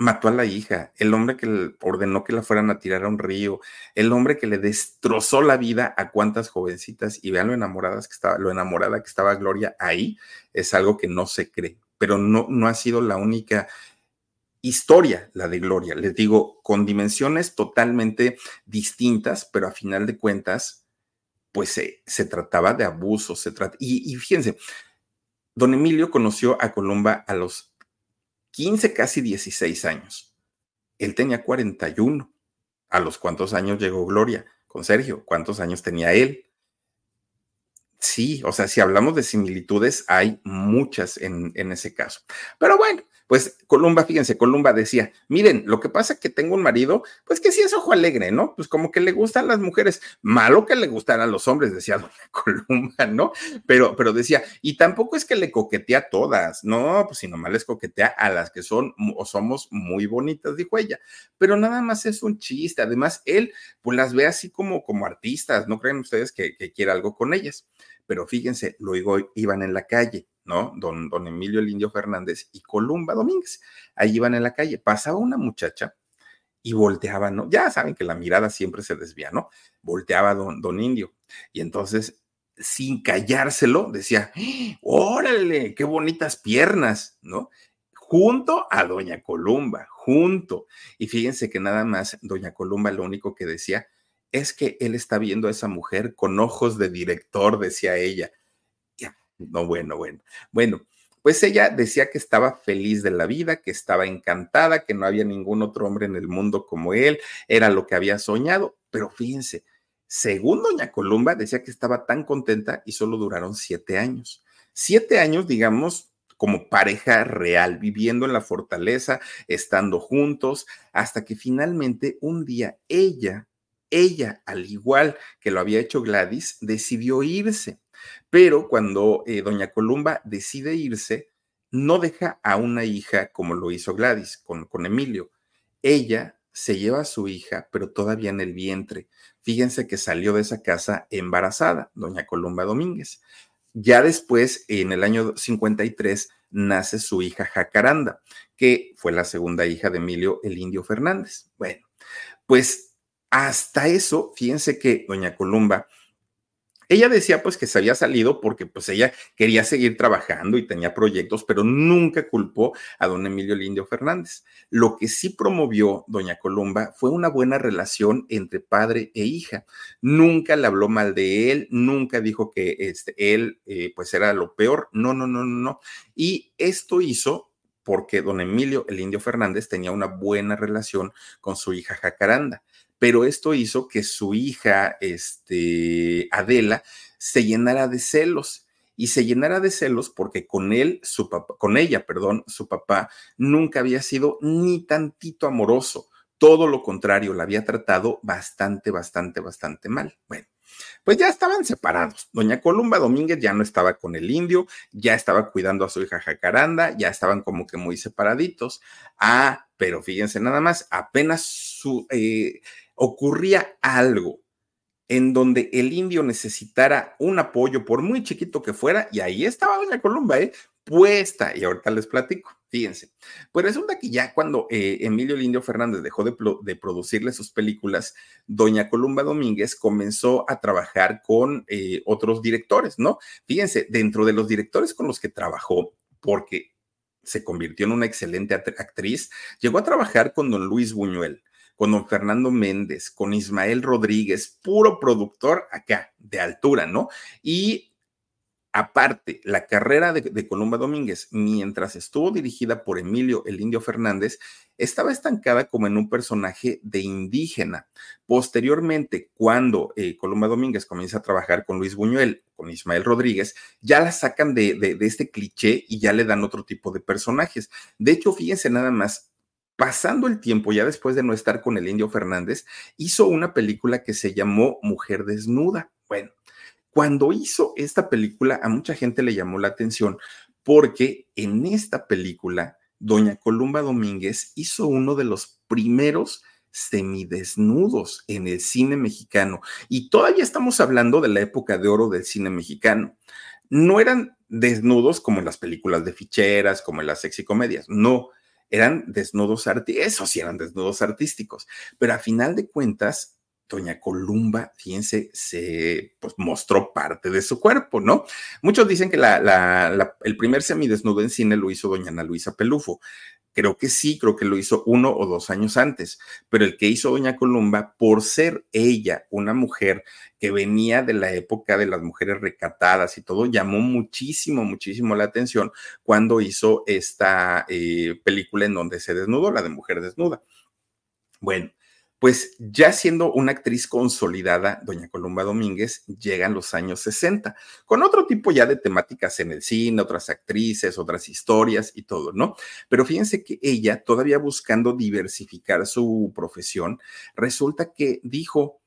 mató a la hija, el hombre que ordenó que la fueran a tirar a un río, el hombre que le destrozó la vida a cuantas jovencitas y vean lo enamoradas que estaba, lo enamorada que estaba Gloria ahí, es algo que no se cree, pero no, no ha sido la única historia, la de Gloria, les digo, con dimensiones totalmente distintas, pero a final de cuentas, pues se, trataba de abuso, se trata, y, y fíjense, don Emilio conoció a Columba a los 15, casi 16 años. Él tenía 41. ¿A los cuántos años llegó Gloria con Sergio? ¿Cuántos años tenía él? Sí, o sea, si hablamos de similitudes, hay muchas en, en ese caso. Pero bueno, pues Columba, fíjense, Columba decía, miren, lo que pasa es que tengo un marido, pues que sí es ojo alegre, ¿no? Pues como que le gustan las mujeres, malo que le gustan a los hombres, decía doña Columba, ¿no? Pero, pero decía, y tampoco es que le coquetea a todas, no, pues si nomás les coquetea a las que son o somos muy bonitas, dijo ella, pero nada más es un chiste, además él pues las ve así como, como artistas, ¿no creen ustedes que, que quiere algo con ellas? Pero fíjense, luego iban en la calle ¿no? Don, don Emilio el Indio Fernández y Columba Domínguez. Ahí iban en la calle. Pasaba una muchacha y volteaba, ¿no? Ya saben que la mirada siempre se desvía, ¿no? Volteaba don, don Indio. Y entonces, sin callárselo, decía, órale, qué bonitas piernas, ¿no? Junto a doña Columba, junto. Y fíjense que nada más doña Columba lo único que decía es que él está viendo a esa mujer con ojos de director, decía ella. No, bueno, bueno. Bueno, pues ella decía que estaba feliz de la vida, que estaba encantada, que no había ningún otro hombre en el mundo como él, era lo que había soñado, pero fíjense, según doña Columba, decía que estaba tan contenta y solo duraron siete años. Siete años, digamos, como pareja real, viviendo en la fortaleza, estando juntos, hasta que finalmente un día ella, ella, al igual que lo había hecho Gladys, decidió irse. Pero cuando eh, doña Columba decide irse, no deja a una hija como lo hizo Gladys con, con Emilio. Ella se lleva a su hija, pero todavía en el vientre. Fíjense que salió de esa casa embarazada, doña Columba Domínguez. Ya después, en el año 53, nace su hija Jacaranda, que fue la segunda hija de Emilio el Indio Fernández. Bueno, pues hasta eso, fíjense que doña Columba ella decía pues que se había salido porque pues ella quería seguir trabajando y tenía proyectos, pero nunca culpó a don Emilio Lindio Fernández. Lo que sí promovió doña Columba fue una buena relación entre padre e hija. Nunca le habló mal de él, nunca dijo que este, él eh, pues era lo peor. No, no, no, no, no. Y esto hizo porque don Emilio el Indio Fernández tenía una buena relación con su hija Jacaranda pero esto hizo que su hija, este, Adela, se llenara de celos y se llenara de celos porque con él, su papá, con ella, perdón, su papá nunca había sido ni tantito amoroso. Todo lo contrario, la había tratado bastante, bastante, bastante mal. Bueno, pues ya estaban separados. Doña Columba Domínguez ya no estaba con el indio, ya estaba cuidando a su hija Jacaranda, ya estaban como que muy separaditos. Ah, pero fíjense nada más, apenas su, eh, ocurría algo en donde el indio necesitara un apoyo, por muy chiquito que fuera, y ahí estaba Doña Columba, ¿eh? puesta, y ahorita les platico, fíjense. Pues resulta que ya cuando eh, Emilio el Indio Fernández dejó de, producirle sus películas, Doña Columba Domínguez comenzó a trabajar con eh, otros directores, ¿no? Fíjense, dentro de los directores con los que trabajó, porque se convirtió en una excelente actriz, llegó a trabajar con don Luis Buñuel, con don Fernando Méndez, con Ismael Rodríguez, puro productor acá, de altura, ¿no? Y aparte, la carrera de, Columba Domínguez, mientras estuvo dirigida por Emilio el Indio Fernández, estaba estancada como en un personaje de indígena. Posteriormente, cuando eh, Columba Domínguez comienza a trabajar con Luis Buñuel, con Ismael Rodríguez, ya la sacan de, de este cliché y ya le dan otro tipo de personajes. De hecho, fíjense nada más, pasando el tiempo, ya después de no estar con el Indio Fernández, hizo una película que se llamó Mujer Desnuda. Bueno, cuando hizo esta película, a mucha gente le llamó la atención porque en esta película, doña Columba Domínguez hizo uno de los primeros semidesnudos en el cine mexicano. Y todavía estamos hablando de la época de oro del cine mexicano. No eran desnudos como en las películas de ficheras, como en las sexicomedias, no eran desnudos artísticos, esos sí eran desnudos artísticos, pero a final de cuentas, Doña Columba, fíjense, se pues, mostró parte de su cuerpo, ¿no? Muchos dicen que la, el primer semidesnudo en cine lo hizo Doña Ana Luisa Pelufo, Creo que sí, creo que lo hizo uno o dos años antes, pero el que hizo Doña Columba, por ser ella una mujer que venía de la época de las mujeres recatadas y todo, llamó muchísimo, muchísimo la atención cuando hizo esta eh, película en donde se desnudó, la de Mujer Desnuda. Bueno, pues ya siendo una actriz consolidada, doña Columba Domínguez, llegan los años 60, con otro tipo ya de temáticas en el cine, otras actrices, otras historias y todo, ¿no? Pero fíjense que ella, todavía buscando diversificar su profesión, resulta que dijo,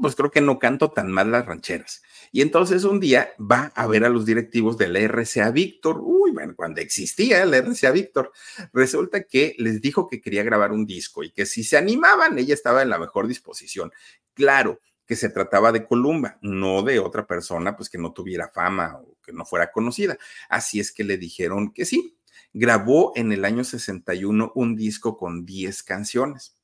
pues creo que no canto tan mal las rancheras. Y entonces un día va a ver a los directivos de la RCA Víctor, uy, bueno, cuando existía la RCA Víctor, resulta que les dijo que quería grabar un disco y que si se animaban, ella estaba en la mejor disposición. Claro, que se trataba de Columba, no de otra persona, pues que no tuviera fama o que no fuera conocida. Así es que le dijeron que sí. Grabó en el año 61 un disco con 10 canciones.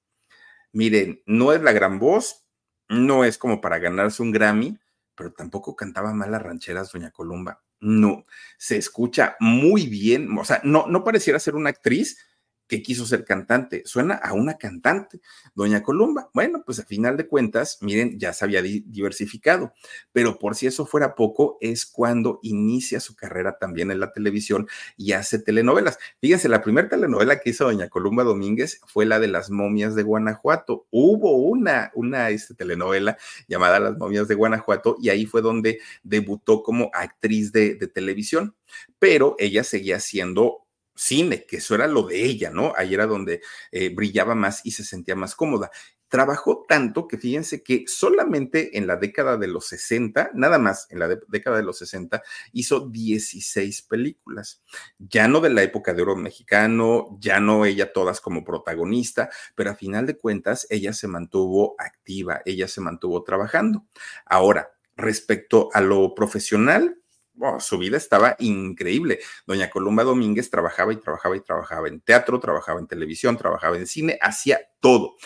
Miren, no es la gran voz, no es como para ganarse un Grammy, pero tampoco cantaba mal las rancheras, doña Columba. No, se escucha muy bien, o sea, no, no pareciera ser una actriz, que quiso ser cantante. Suena a una cantante, Doña Columba. Bueno, pues a final de cuentas, miren, ya se había diversificado, pero por si eso fuera poco, es cuando inicia su carrera también en la televisión y hace telenovelas. Fíjense, la primera telenovela que hizo Doña Columba Domínguez fue la de las momias de Guanajuato. Hubo una, una este, telenovela llamada Las momias de Guanajuato y ahí fue donde debutó como actriz de, de televisión, pero ella seguía siendo cine, que eso era lo de ella, ¿no? Ahí era donde eh, brillaba más y se sentía más cómoda. Trabajó tanto que fíjense que solamente en la década de los 60, nada más en la década de los 60, hizo 16 películas. Ya no de la época de oro mexicano, ya no ella todas como protagonista, pero a final de cuentas ella se mantuvo activa, ella se mantuvo trabajando. Ahora, respecto a lo profesional, su vida estaba increíble. Doña Columba Domínguez trabajaba y trabajaba y trabajaba en teatro, trabajaba en televisión, trabajaba en cine, hacía todo.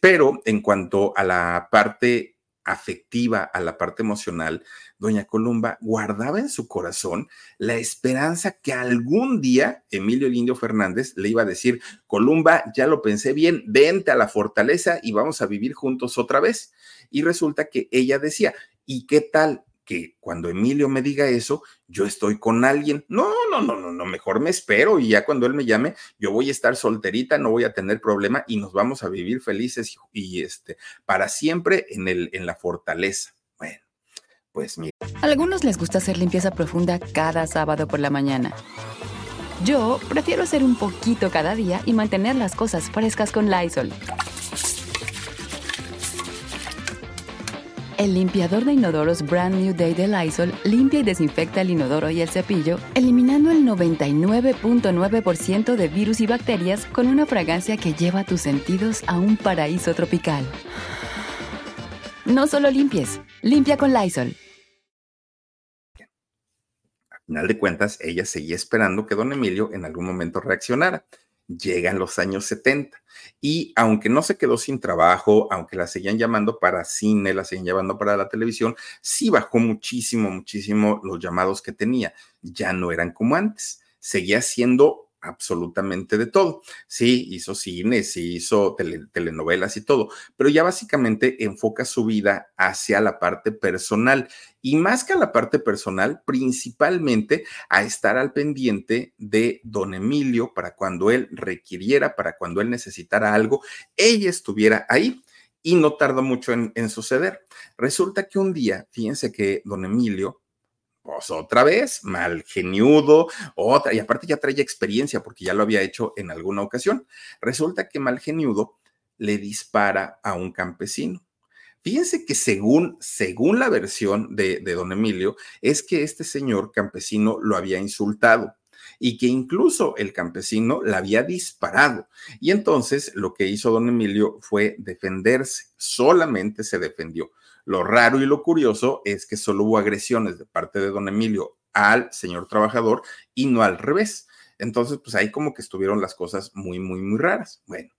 Pero en cuanto a la parte afectiva, a la parte emocional, doña Columba guardaba en su corazón la esperanza que algún día Emilio Lindio Fernández le iba a decir, Columba, ya lo pensé bien, vente a la fortaleza y vamos a vivir juntos otra vez. Y resulta que ella decía, ¿y qué tal? Que cuando Emilio me diga eso, yo estoy con alguien. No, no, no, no, no, mejor me espero y ya cuando él me llame, yo voy a estar solterita, no voy a tener problema y nos vamos a vivir felices y, este para siempre en el en la fortaleza. Bueno, pues mira. Algunos les gusta hacer limpieza profunda cada sábado por la mañana. Yo prefiero hacer un poquito cada día y mantener las cosas frescas con Lysol. El limpiador de inodoros Brand New Day de Lysol limpia y desinfecta el inodoro y el cepillo, eliminando el 99.9% de virus y bacterias con una fragancia que lleva tus sentidos a un paraíso tropical. No solo limpies, limpia con Lysol. Al final de cuentas, ella seguía esperando que don Emilio en algún momento reaccionara llegan los años 70 y aunque no se quedó sin trabajo, aunque la seguían llamando para cine, la seguían llamando para la televisión, sí bajó muchísimo, muchísimo los llamados que tenía. Ya no eran como antes. Seguía siendo absolutamente de todo. Sí, hizo cine, sí hizo telenovelas y todo, pero ya básicamente enfoca su vida hacia la parte personal y más que a la parte personal, principalmente a estar al pendiente de don Emilio para cuando él requiriera, para cuando él necesitara algo, ella estuviera ahí. Y no tardó mucho en, en suceder. Resulta que un día, fíjense que don Emilio pues otra vez, mal geniudo, otra, y aparte ya traía experiencia porque ya lo había hecho en alguna ocasión. Resulta que mal geniudo le dispara a un campesino. Fíjense que según, según la versión de, de don Emilio, es que este señor campesino lo había insultado y que incluso el campesino la había disparado. Y entonces lo que hizo don Emilio fue defenderse, solamente se defendió. Lo raro y lo curioso es que solo hubo agresiones de parte de don Emilio al señor trabajador y no al revés. Entonces, pues ahí como que estuvieron las cosas muy, muy, muy raras. Bueno,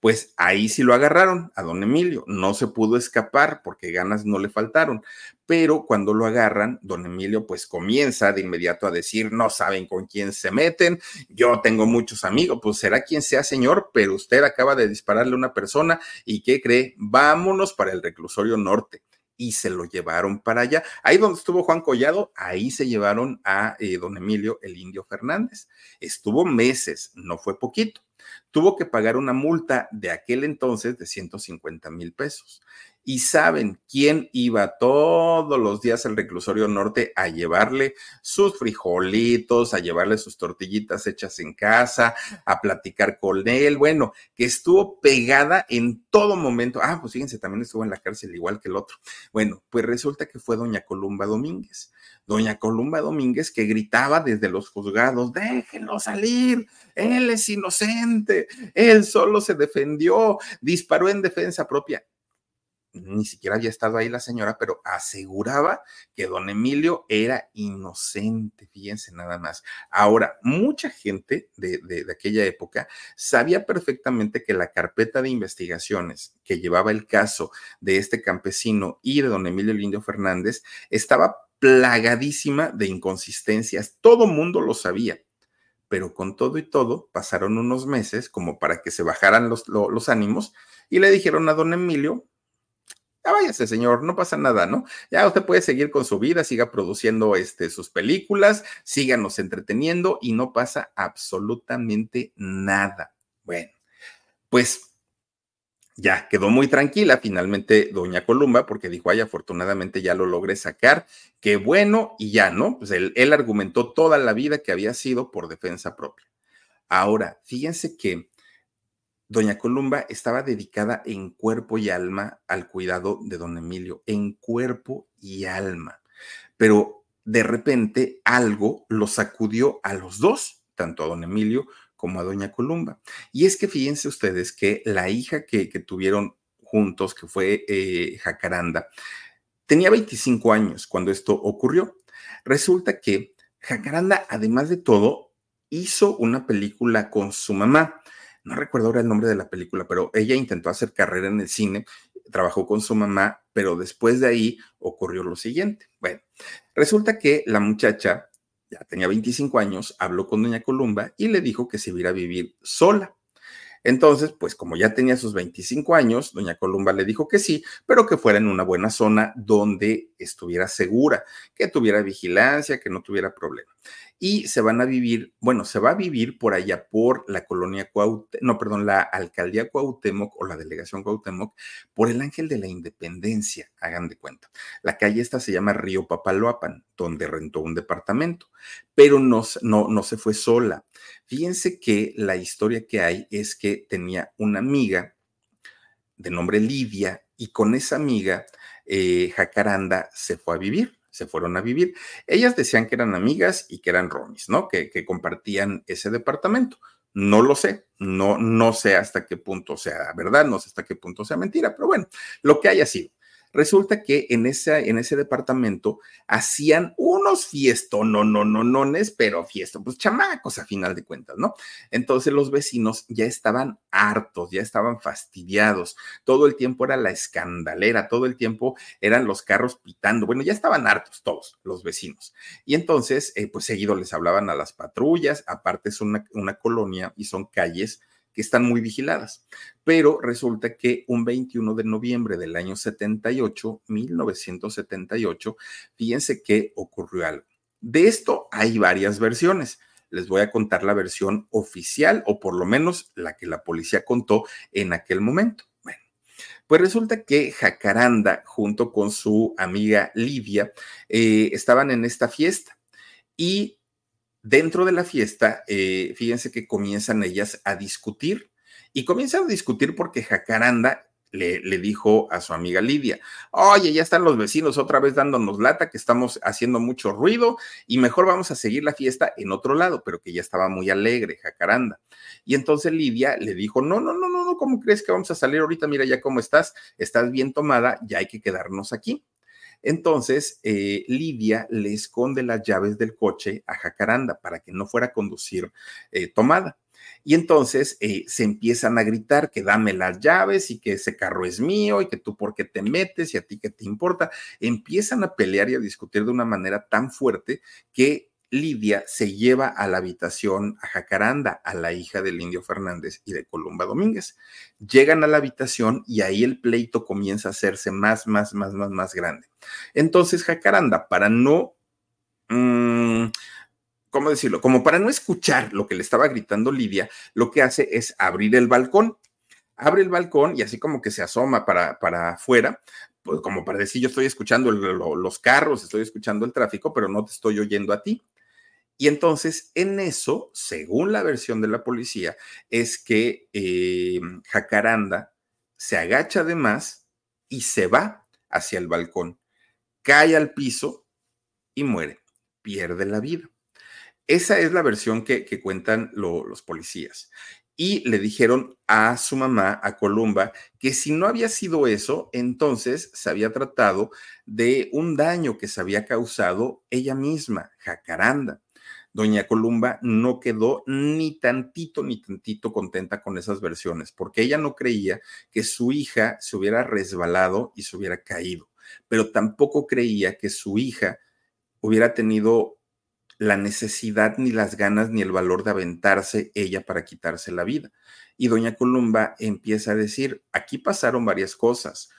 pues ahí sí lo agarraron a don Emilio. No se pudo escapar porque ganas no le faltaron. Pero cuando lo agarran, don Emilio pues comienza de inmediato a decir, no saben con quién se meten, yo tengo muchos amigos, pues será quien sea señor, pero usted acaba de dispararle a una persona y ¿qué cree? Vámonos para el reclusorio norte y se lo llevaron para allá. Ahí donde estuvo Juan Collado, ahí se llevaron a eh, don Emilio el Indio Fernández. Estuvo meses, no fue poquito. Tuvo que pagar una multa de aquel entonces de 150 mil pesos. ¿Y saben quién iba todos los días al reclusorio norte a llevarle sus frijolitos, a llevarle sus tortillitas hechas en casa, a platicar con él? Bueno, que estuvo pegada en todo momento. Ah, pues fíjense, también estuvo en la cárcel igual que el otro. Bueno, pues resulta que fue doña Columba Domínguez. Doña Columba Domínguez que gritaba desde los juzgados, déjenlo salir, él es inocente, él solo se defendió, disparó en defensa propia ni siquiera había estado ahí la señora, pero aseguraba que don Emilio era inocente, fíjense nada más. Ahora, mucha gente de, aquella época sabía perfectamente que la carpeta de investigaciones que llevaba el caso de este campesino y de don Emilio Lindio Fernández estaba plagadísima de inconsistencias. Todo mundo lo sabía pero con todo y todo pasaron unos meses como para que se bajaran los, los, ánimos y le dijeron a don Emilio, ya váyase, señor, no pasa nada, ¿no? Ya usted puede seguir con su vida, siga produciendo este, sus películas, síganos entreteniendo y no pasa absolutamente nada. Bueno, pues ya quedó muy tranquila finalmente doña Columba porque dijo, ay, afortunadamente ya lo logré sacar, qué bueno y ya, ¿no? Pues él, él argumentó toda la vida que había sido por defensa propia. Ahora, fíjense que Doña Columba estaba dedicada en cuerpo y alma al cuidado de don Emilio, en cuerpo y alma. Pero de repente algo lo sacudió a los dos, tanto a don Emilio como a doña Columba. Y es que fíjense ustedes que la hija que, tuvieron juntos, que fue eh, Jacaranda, tenía 25 años cuando esto ocurrió. Resulta que Jacaranda, además de todo, hizo una película con su mamá no recuerdo ahora el nombre de la película, pero ella intentó hacer carrera en el cine, trabajó con su mamá, pero después de ahí ocurrió lo siguiente. Bueno, resulta que la muchacha ya tenía 25 años, habló con doña Columba y le dijo que se iba a vivir sola. Entonces, pues como ya tenía sus 25 años, doña Columba le dijo que sí, pero que fuera en una buena zona donde estuviera segura, que tuviera vigilancia, que no tuviera problema y se van a vivir, bueno, se va a vivir por allá por la colonia Cuauhtémoc, no, perdón, la alcaldía Cuauhtémoc o la delegación Cuauhtémoc, por el Ángel de la Independencia, hagan de cuenta. La calle esta se llama Río Papaloapan, donde rentó un departamento, pero no, no, no se fue sola. Fíjense que la historia que hay es que tenía una amiga de nombre Lidia y con esa amiga, eh, Jacaranda se fue a vivir se fueron a vivir. Ellas decían que eran amigas y que eran romis, ¿no? Que, que, compartían ese departamento. No lo sé, no, no sé hasta qué punto sea verdad, no sé hasta qué punto sea mentira, pero bueno, lo que haya sido. Resulta que en, ese, en ese departamento hacían unos fiestos, no, no, no, no, pero fiestos, pues chamacos a final de cuentas, ¿no? Entonces los vecinos ya estaban hartos, ya estaban fastidiados, todo el tiempo era la escandalera, todo el tiempo eran los carros pitando, bueno, ya estaban hartos todos los vecinos. Y entonces, eh, pues seguido les hablaban a las patrullas, aparte es una, una colonia y son calles que están muy vigiladas. Pero resulta que un 21 de noviembre del año 78, 1978, fíjense que ocurrió algo. De esto hay varias versiones. Les voy a contar la versión oficial o por lo menos la que la policía contó en aquel momento. Bueno, pues resulta que Jacaranda junto con su amiga Lidia eh, estaban en esta fiesta y dentro de la fiesta, eh, fíjense que comienzan ellas a discutir y comienzan a discutir porque Jacaranda le, dijo a su amiga Lidia, oye, ya están los vecinos otra vez dándonos lata, que estamos haciendo mucho ruido y mejor vamos a seguir la fiesta en otro lado, pero que ya estaba muy alegre, Jacaranda. Y entonces Lidia le dijo, no, no, no, no, no, ¿cómo crees que vamos a salir ahorita? Mira ya cómo estás, estás bien tomada, ya hay que quedarnos aquí. Entonces, eh, Lidia le esconde las llaves del coche a Jacaranda para que no fuera a conducir eh, tomada. Y entonces eh, se empiezan a gritar que dame las llaves y que ese carro es mío y que tú por qué te metes y a ti qué te importa. Empiezan a pelear y a discutir de una manera tan fuerte que Lidia se lleva a la habitación a Jacaranda, a la hija del indio Fernández y de Columba Domínguez. Llegan a la habitación y ahí el pleito comienza a hacerse más, más, más, más, más grande. Entonces Jacaranda, para no... Mmm, ¿Cómo decirlo? Como para no escuchar lo que le estaba gritando Lidia, lo que hace es abrir el balcón. Abre el balcón y así como que se asoma para, para afuera, pues como para decir, yo estoy escuchando los carros, estoy escuchando el tráfico, pero no te estoy oyendo a ti. Y entonces, en eso, según la versión de la policía, es que eh, Jacaranda se agacha de más y se va hacia el balcón, cae al piso y muere, pierde la vida. Esa es la versión que, cuentan los policías. Y le dijeron a su mamá, a Columba, que si no había sido eso, entonces se había tratado de un daño que se había causado ella misma, Jacaranda doña Columba no quedó ni tantito, ni tantito contenta con esas versiones, porque ella no creía que su hija se hubiera resbalado y se hubiera caído, pero tampoco creía que su hija hubiera tenido la necesidad, ni las ganas, ni el valor de aventarse ella para quitarse la vida. Y doña Columba empieza a decir, aquí pasaron varias cosas,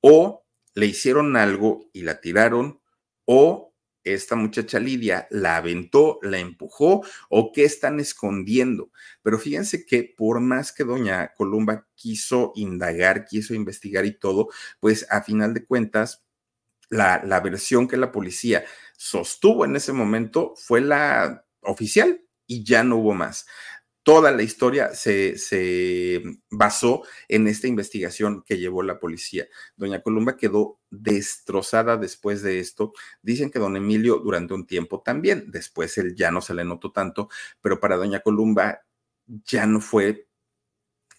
o le hicieron algo y la tiraron, o esta muchacha Lidia la aventó, la empujó o qué están escondiendo. Pero fíjense que por más que doña Columba quiso indagar, quiso investigar y todo, pues a final de cuentas, la, la versión que la policía sostuvo en ese momento fue la oficial y ya no hubo más toda la historia se, basó en esta investigación que llevó la policía. Doña Columba quedó destrozada después de esto. Dicen que don Emilio durante un tiempo también, después él ya no se le notó tanto, pero para doña Columba ya no fue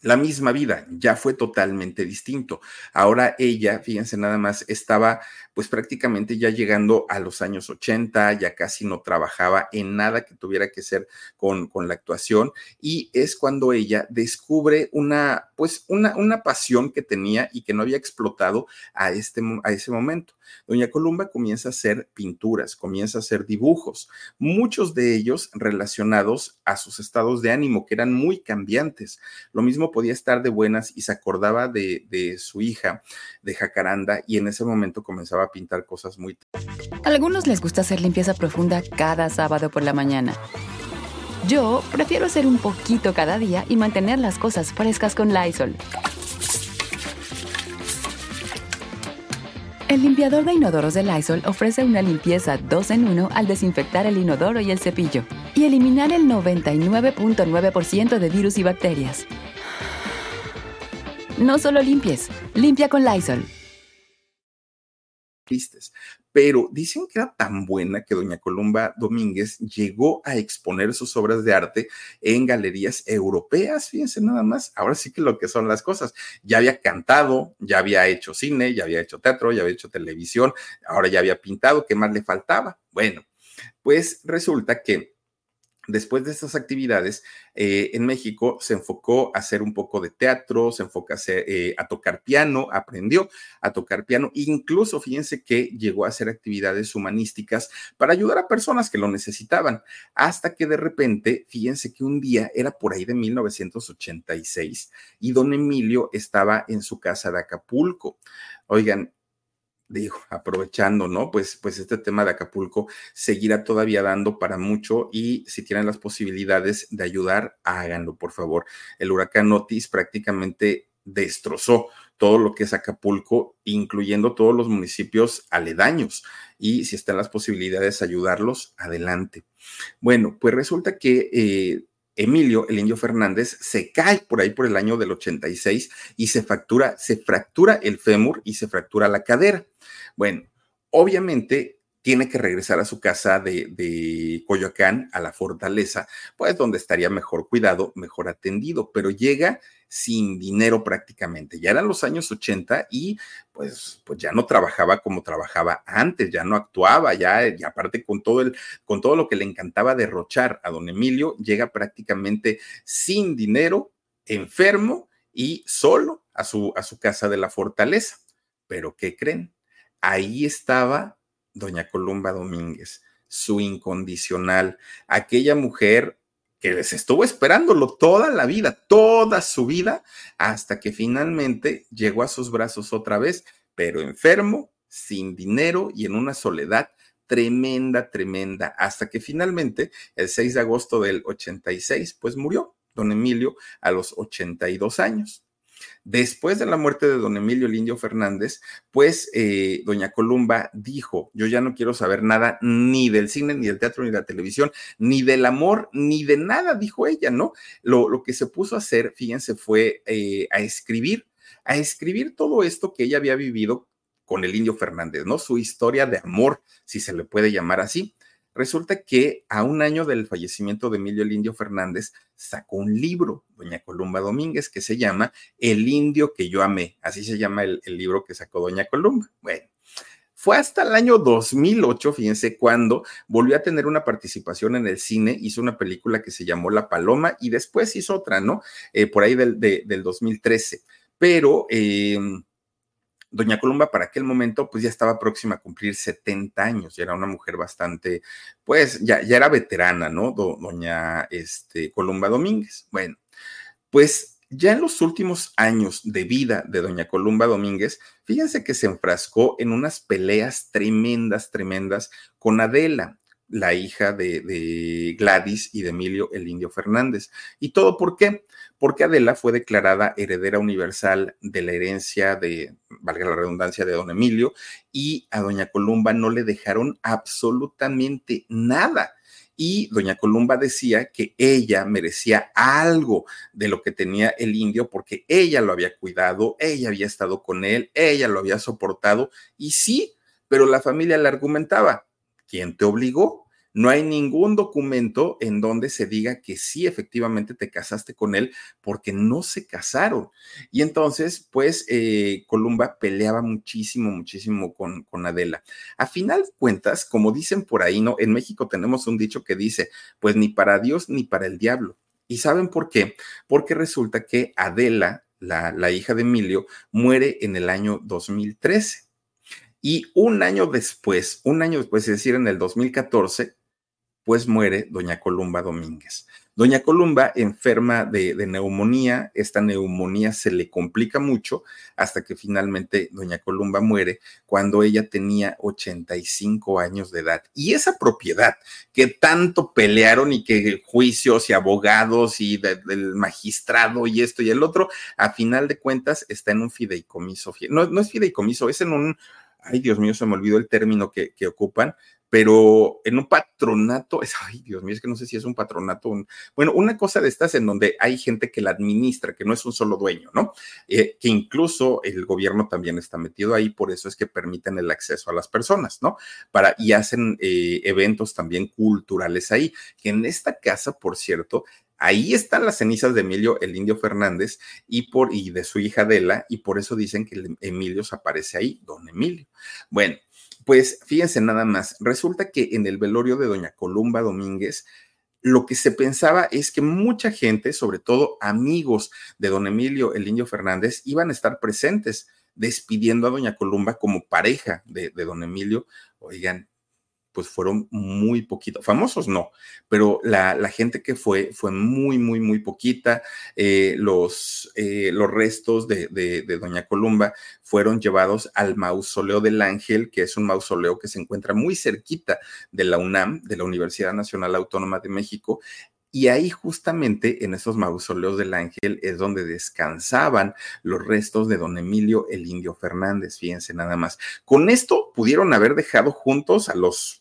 la misma vida, ya fue totalmente distinto. Ahora ella, fíjense nada más, estaba pues prácticamente ya llegando a los años 80, ya casi no trabajaba en nada que tuviera que ser con, con la actuación y es cuando ella descubre una pues una, una pasión que tenía y que no había explotado a, este, a ese momento. Doña Columba comienza a hacer pinturas, comienza a hacer dibujos, muchos de ellos relacionados a sus estados de ánimo, que eran muy cambiantes. Lo mismo podía estar de buenas y se acordaba de, su hija, de Jacaranda, y en ese momento comenzaba a pintar cosas muy... Algunos les gusta hacer limpieza profunda cada sábado por la mañana. Yo prefiero hacer un poquito cada día y mantener las cosas frescas con Lysol. El limpiador de inodoros de Lysol ofrece una limpieza 2 en 1 al desinfectar el inodoro y el cepillo y eliminar el 99.9% de virus y bacterias. No solo limpies, limpia con Lysol. Pero dicen que era tan buena que doña Columba Domínguez llegó a exponer sus obras de arte en galerías europeas, fíjense nada más, ahora sí que lo que son las cosas, ya había cantado, ya había hecho cine, ya había hecho teatro, ya había hecho televisión, ahora ya había pintado, ¿qué más le faltaba? Bueno, pues resulta que Después de estas actividades, eh, en México se enfocó a hacer un poco de teatro, se enfocó a, eh, a, tocar piano, aprendió a tocar piano, incluso fíjense que llegó a hacer actividades humanísticas para ayudar a personas que lo necesitaban, hasta que de repente, fíjense que un día era por ahí de 1986 y don Emilio estaba en su casa de Acapulco. Oigan, digo, aprovechando, ¿no? Pues, pues este tema de Acapulco seguirá todavía dando para mucho y si tienen las posibilidades de ayudar, háganlo, por favor. El huracán Otis prácticamente destrozó todo lo que es Acapulco, incluyendo todos los municipios aledaños. Y si están las posibilidades de ayudarlos, adelante. Bueno, pues resulta que eh, Emilio, el indio Fernández, se cae por ahí por el año del 86 y se fractura, se fractura el fémur y se fractura la cadera. Bueno, obviamente tiene que regresar a su casa de, de, Coyoacán, a la fortaleza, pues donde estaría mejor cuidado, mejor atendido, pero llega sin dinero prácticamente. Ya eran los años 80 y pues, pues ya no trabajaba como trabajaba antes, ya no actuaba, ya y aparte con todo, el, con todo lo que le encantaba derrochar a don Emilio, llega prácticamente sin dinero, enfermo y solo a su, a su casa de la fortaleza. Pero ¿qué creen? Ahí estaba doña Columba Domínguez, su incondicional, aquella mujer que les estuvo esperándolo toda la vida, toda su vida, hasta que finalmente llegó a sus brazos otra vez, pero enfermo, sin dinero y en una soledad tremenda, tremenda, hasta que finalmente el 6 de agosto del 86, pues murió don Emilio a los 82 años. Después de la muerte de don Emilio Lindio Fernández, pues eh, doña Columba dijo, yo ya no quiero saber nada ni del cine, ni del teatro, ni de la televisión, ni del amor, ni de nada, dijo ella, ¿no? Lo, lo que se puso a hacer, fíjense, fue eh, a escribir, a escribir todo esto que ella había vivido con el Indio Fernández, ¿no? Su historia de amor, si se le puede llamar así. Resulta que a un año del fallecimiento de Emilio el Indio Fernández sacó un libro, doña Columba Domínguez, que se llama El Indio que yo amé. Así se llama el, libro que sacó doña Columba. Bueno, fue hasta el año 2008, fíjense, cuando volvió a tener una participación en el cine, hizo una película que se llamó La Paloma y después hizo otra, ¿no? Eh, por ahí del, de, del 2013. Pero... Eh, Doña Columba para aquel momento pues ya estaba próxima a cumplir 70 años, ya era una mujer bastante, pues ya, ya era veterana, ¿no? doña este, Columba Domínguez. Bueno, pues ya en los últimos años de vida de doña Columba Domínguez, fíjense que se enfrascó en unas peleas tremendas, tremendas con Adela, la hija de, de, Gladys y de Emilio el Indio Fernández. ¿Y todo por qué? Porque Adela fue declarada heredera universal de la herencia de, valga la redundancia, de don Emilio, y a doña Columba no le dejaron absolutamente nada. Y doña Columba decía que ella merecía algo de lo que tenía el indio porque ella lo había cuidado, ella había estado con él, ella lo había soportado, y sí, pero la familia le argumentaba, ¿quién te obligó? No hay ningún documento en donde se diga que sí, efectivamente te casaste con él, porque no se casaron. Y entonces, pues, eh, Columba peleaba muchísimo, muchísimo con, con Adela. A final de cuentas, como dicen por ahí, ¿no? En México tenemos un dicho que dice, pues ni para Dios ni para el diablo. ¿Y saben por qué? Porque resulta que Adela, la, la hija de Emilio, muere en el año 2013. Y un año después, un año después, es decir, en el 2014, pues muere doña Columba Domínguez. Doña Columba enferma de, neumonía, esta neumonía se le complica mucho hasta que finalmente doña Columba muere cuando ella tenía 85 años de edad. Y esa propiedad que tanto pelearon y que juicios y abogados y de, del magistrado y esto y el otro, a final de cuentas está en un fideicomiso. No, no es fideicomiso, es en un, ay Dios mío, se me olvidó el término que ocupan, pero en un patronato, es, ay Dios mío, es que no sé si es un patronato, un, bueno, una cosa de estas en donde hay gente que la administra, que no es un solo dueño, ¿no? Eh, que incluso el gobierno también está metido ahí, por eso es que permiten el acceso a las personas, ¿no? Para, y hacen eh, eventos también culturales ahí, que en esta casa, por cierto, Ahí están las cenizas de Emilio el Indio Fernández y, por, y de su hija Adela, y por eso dicen que Emilio se aparece ahí, don Emilio. Bueno, pues fíjense nada más, resulta que en el velorio de doña Columba Domínguez, lo que se pensaba es que mucha gente, sobre todo amigos de don Emilio el Indio Fernández, iban a estar presentes despidiendo a doña Columba como pareja de, de don Emilio. Oigan, pues fueron muy poquitos, famosos no, pero la, la, gente que fue fue muy, muy, muy poquita. Eh, los, eh, los restos de, de, de, Doña Columba fueron llevados al mausoleo del Ángel, que es un mausoleo que se encuentra muy cerquita de la UNAM, de la Universidad Nacional Autónoma de México, y ahí justamente en esos mausoleos del ángel es donde descansaban los restos de don Emilio el Indio Fernández, fíjense nada más. Con esto pudieron haber dejado juntos a los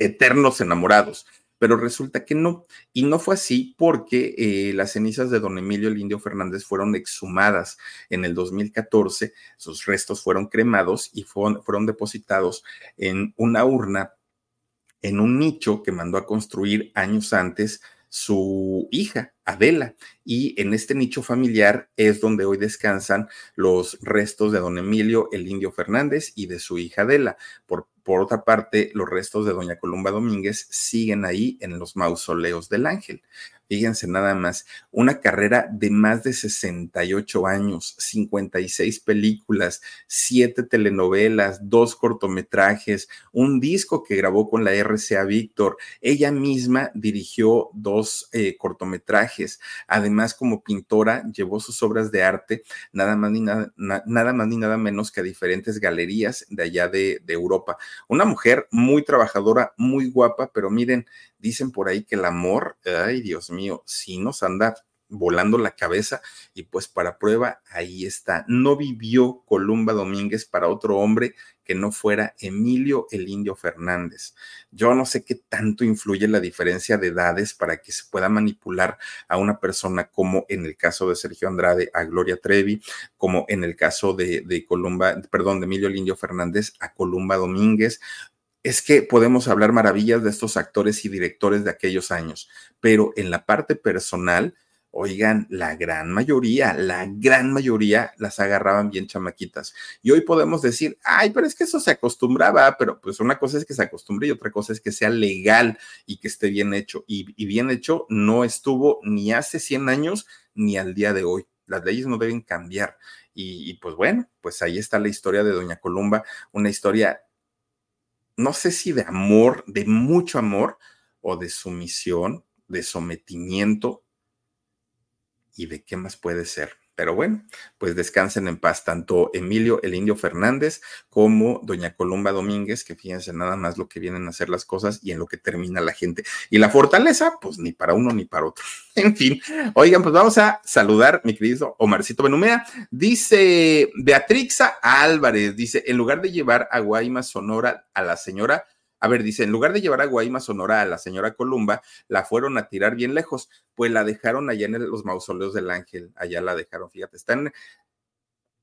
eternos enamorados. pero resulta que no. Y no fue así porque eh, las cenizas de don Emilio el Fernández fueron exhumadas en el 2014, sus restos fueron cremados y fueron, fueron depositados en una urna, en un nicho que mandó a construir años antes su hija, Adela. Y en este nicho familiar es donde hoy descansan los restos de don Emilio, el indio Fernández, y de su hija Adela. Por, por otra parte, los restos de doña Columba Domínguez siguen ahí en los mausoleos del ángel. Fíjense nada más, una carrera de más de 68 años, 56 películas, 7 telenovelas, dos cortometrajes, un disco que grabó con la RCA Víctor. Ella misma dirigió dos eh, cortometrajes. Además, como pintora, llevó sus obras de arte nada más ni nada, nada, más ni nada menos que a diferentes galerías de allá de, Europa. Una mujer muy trabajadora, muy guapa, pero miren, dicen por ahí que el amor, ay Dios mío, sí nos anda volando la cabeza y pues para prueba ahí está. No vivió Columba Domínguez para otro hombre que no fuera Emilio el Indio Fernández. Yo no sé qué tanto influye la diferencia de edades para que se pueda manipular a una persona como en el caso de Sergio Andrade a Gloria Trevi, como en el caso de, de Columba, perdón, de Emilio el Indio Fernández a Columba Domínguez es que podemos hablar maravillas de estos actores y directores de aquellos años, pero en la parte personal, oigan, la gran mayoría, la gran mayoría las agarraban bien chamaquitas. Y hoy podemos decir, ay, pero es que eso se acostumbraba, pero pues una cosa es que se acostumbre y otra cosa es que sea legal y que esté bien hecho. Y, bien hecho no estuvo ni hace 100 años ni al día de hoy. Las leyes no deben cambiar. Y, y pues bueno, pues ahí está la historia de Doña Columba, una historia no sé si de amor, de mucho amor, o de sumisión, de sometimiento, y de qué más puede ser. Pero bueno, pues descansen en paz tanto Emilio el Indio Fernández como Doña Columba Domínguez, que fíjense nada más lo que vienen a hacer las cosas y en lo que termina la gente. Y la fortaleza, pues ni para uno ni para otro. En fin, oigan, pues vamos a saludar, mi querido Omarcito Benumea. Dice Beatrixa Álvarez, dice, en lugar de llevar a Guaymas Sonora a la señora a ver, dice, en lugar de llevar a Guaymas Sonora a la señora Columba, la fueron a tirar bien lejos, pues la dejaron allá en los mausoleos del ángel, allá la dejaron, fíjate, están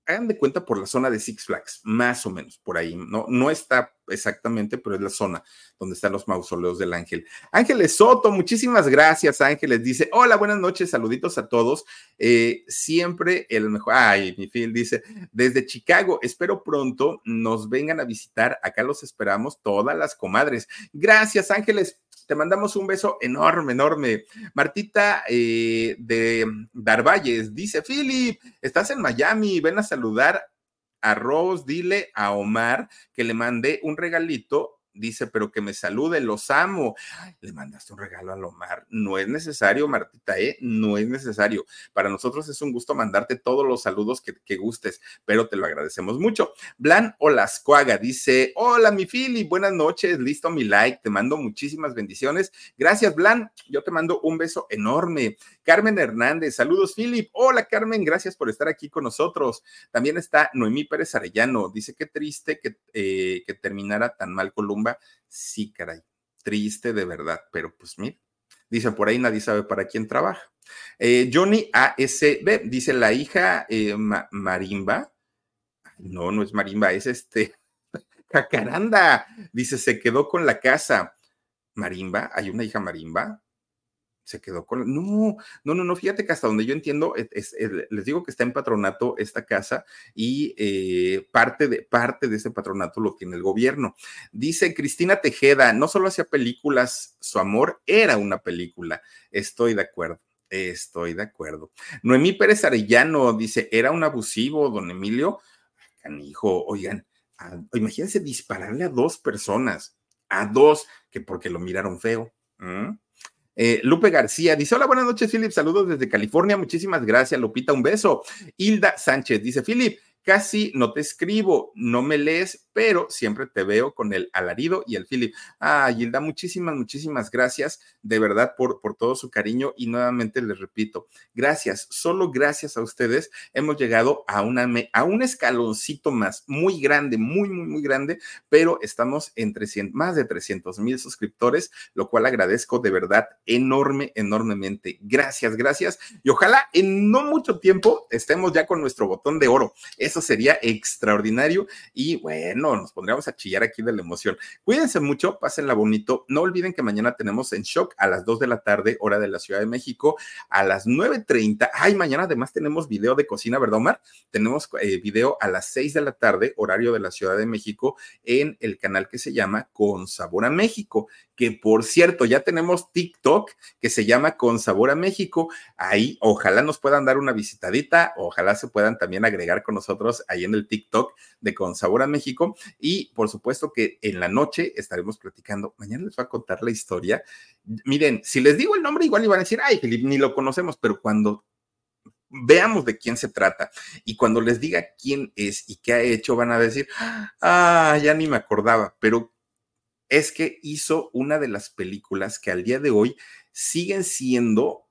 hagan de cuenta por la zona de Six Flags, más o menos por ahí. No, no está exactamente, pero es la zona donde están los mausoleos del ángel. Ángeles Soto, muchísimas gracias, Ángeles. Dice, hola, buenas noches, saluditos a todos. Eh, siempre el mejor, ay, mi Phil dice, desde Chicago, espero pronto nos vengan a visitar. Acá los esperamos todas las comadres. Gracias, Ángeles. Te mandamos un beso enorme, enorme. Martita eh, de Darvalles dice, Philip, estás en Miami, ven a saludar a Rose, dile a Omar que le mandé un regalito dice, pero que me salude, los amo. le mandaste un regalo a Lomar. No es necesario, Martita, ¿eh? No es necesario. Para nosotros es un gusto mandarte todos los saludos que, que gustes, pero te lo agradecemos mucho. Blan Olascuaga dice, hola, mi Fili, buenas noches, listo mi like, te mando muchísimas bendiciones. Gracias, Blan. Yo te mando un beso enorme. Carmen Hernández, saludos, Philip. Hola, Carmen, gracias por estar aquí con nosotros. También está Noemí Pérez Arellano, dice qué triste que, eh, que terminara tan mal Columba. Sí, caray, triste de verdad, pero pues mira, dice por ahí nadie sabe para quién trabaja. Eh, Johnny ASB dice la hija eh, Marimba. No, no es Marimba, es este. Cacaranda. Dice, se quedó con la casa. Marimba, hay una hija Marimba se quedó con... No, no, no, no, fíjate que hasta donde yo entiendo, les digo que está en patronato esta casa y eh, parte, de, parte de ese patronato lo tiene el gobierno. Dice Cristina Tejeda, no solo hacía películas, su amor era una película. Estoy de acuerdo. Estoy de acuerdo. Noemí Pérez Arellano dice, era un abusivo, don Emilio. Canijo, oigan, imagínense dispararle a dos personas, a dos, que porque lo miraron feo. Eh, Lupe García dice: Hola, buenas noches, Philip. Saludos desde California. Muchísimas gracias, Lupita. Un beso. Hilda Sánchez dice: Philip, casi no te escribo, no me lees, pero siempre te veo con el alarido y el Philip. Ah, Gilda, muchísimas, muchísimas gracias de verdad por, por todo su cariño y nuevamente les repito, gracias, solo gracias a ustedes hemos llegado a, una, a un escaloncito más, muy grande, muy, muy, muy grande, pero estamos en 300, más de 300 mil suscriptores, lo cual agradezco de verdad enorme, enormemente. Gracias, gracias. Y ojalá en no mucho tiempo estemos ya con nuestro botón de oro. Eso sería extraordinario y bueno, nos pondríamos a chillar aquí de la emoción. Cuídense mucho, pásenla bonito. No olviden que mañana tenemos en shock a las 2 de la tarde, hora de la Ciudad de México, a las 9.30. Ay, mañana además tenemos video de cocina, ¿verdad, Omar? Tenemos eh, video a las 6 de la tarde, horario de la Ciudad de México, en el canal que se llama Con Sabor a México que por cierto, ya tenemos TikTok que se llama Con Sabor a México. Ahí ojalá nos puedan dar una visitadita, ojalá se puedan también agregar con nosotros ahí en el TikTok de Con Sabor a México. Y por supuesto que en la noche estaremos platicando. Mañana les voy a contar la historia. Miren, si les digo el nombre, igual iban a decir, ay, Felipe, ni lo conocemos, pero cuando veamos de quién se trata. Y cuando les diga quién es y qué ha hecho, van a decir, ah, ya ni me acordaba, pero es que hizo una de las películas que al día de hoy siguen siendo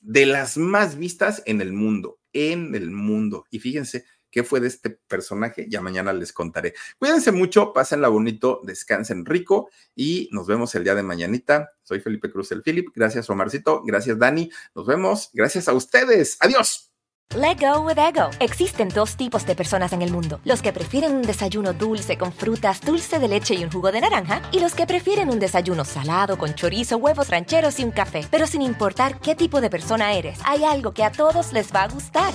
de las más vistas en el mundo, en el mundo. Y fíjense qué fue de este personaje, ya mañana les contaré. Cuídense mucho, pásenla bonito, descansen rico y nos vemos el día de mañanita. Soy Felipe Cruz el Philip, gracias Omarcito, gracias Dani, nos vemos, gracias a ustedes, adiós. Let go with ego. Existen dos tipos de personas en el mundo: los que prefieren un desayuno dulce con frutas, dulce de leche y un jugo de naranja, y los que prefieren un desayuno salado con chorizo, huevos rancheros y un café. Pero sin importar qué tipo de persona eres, hay algo que a todos les va a gustar.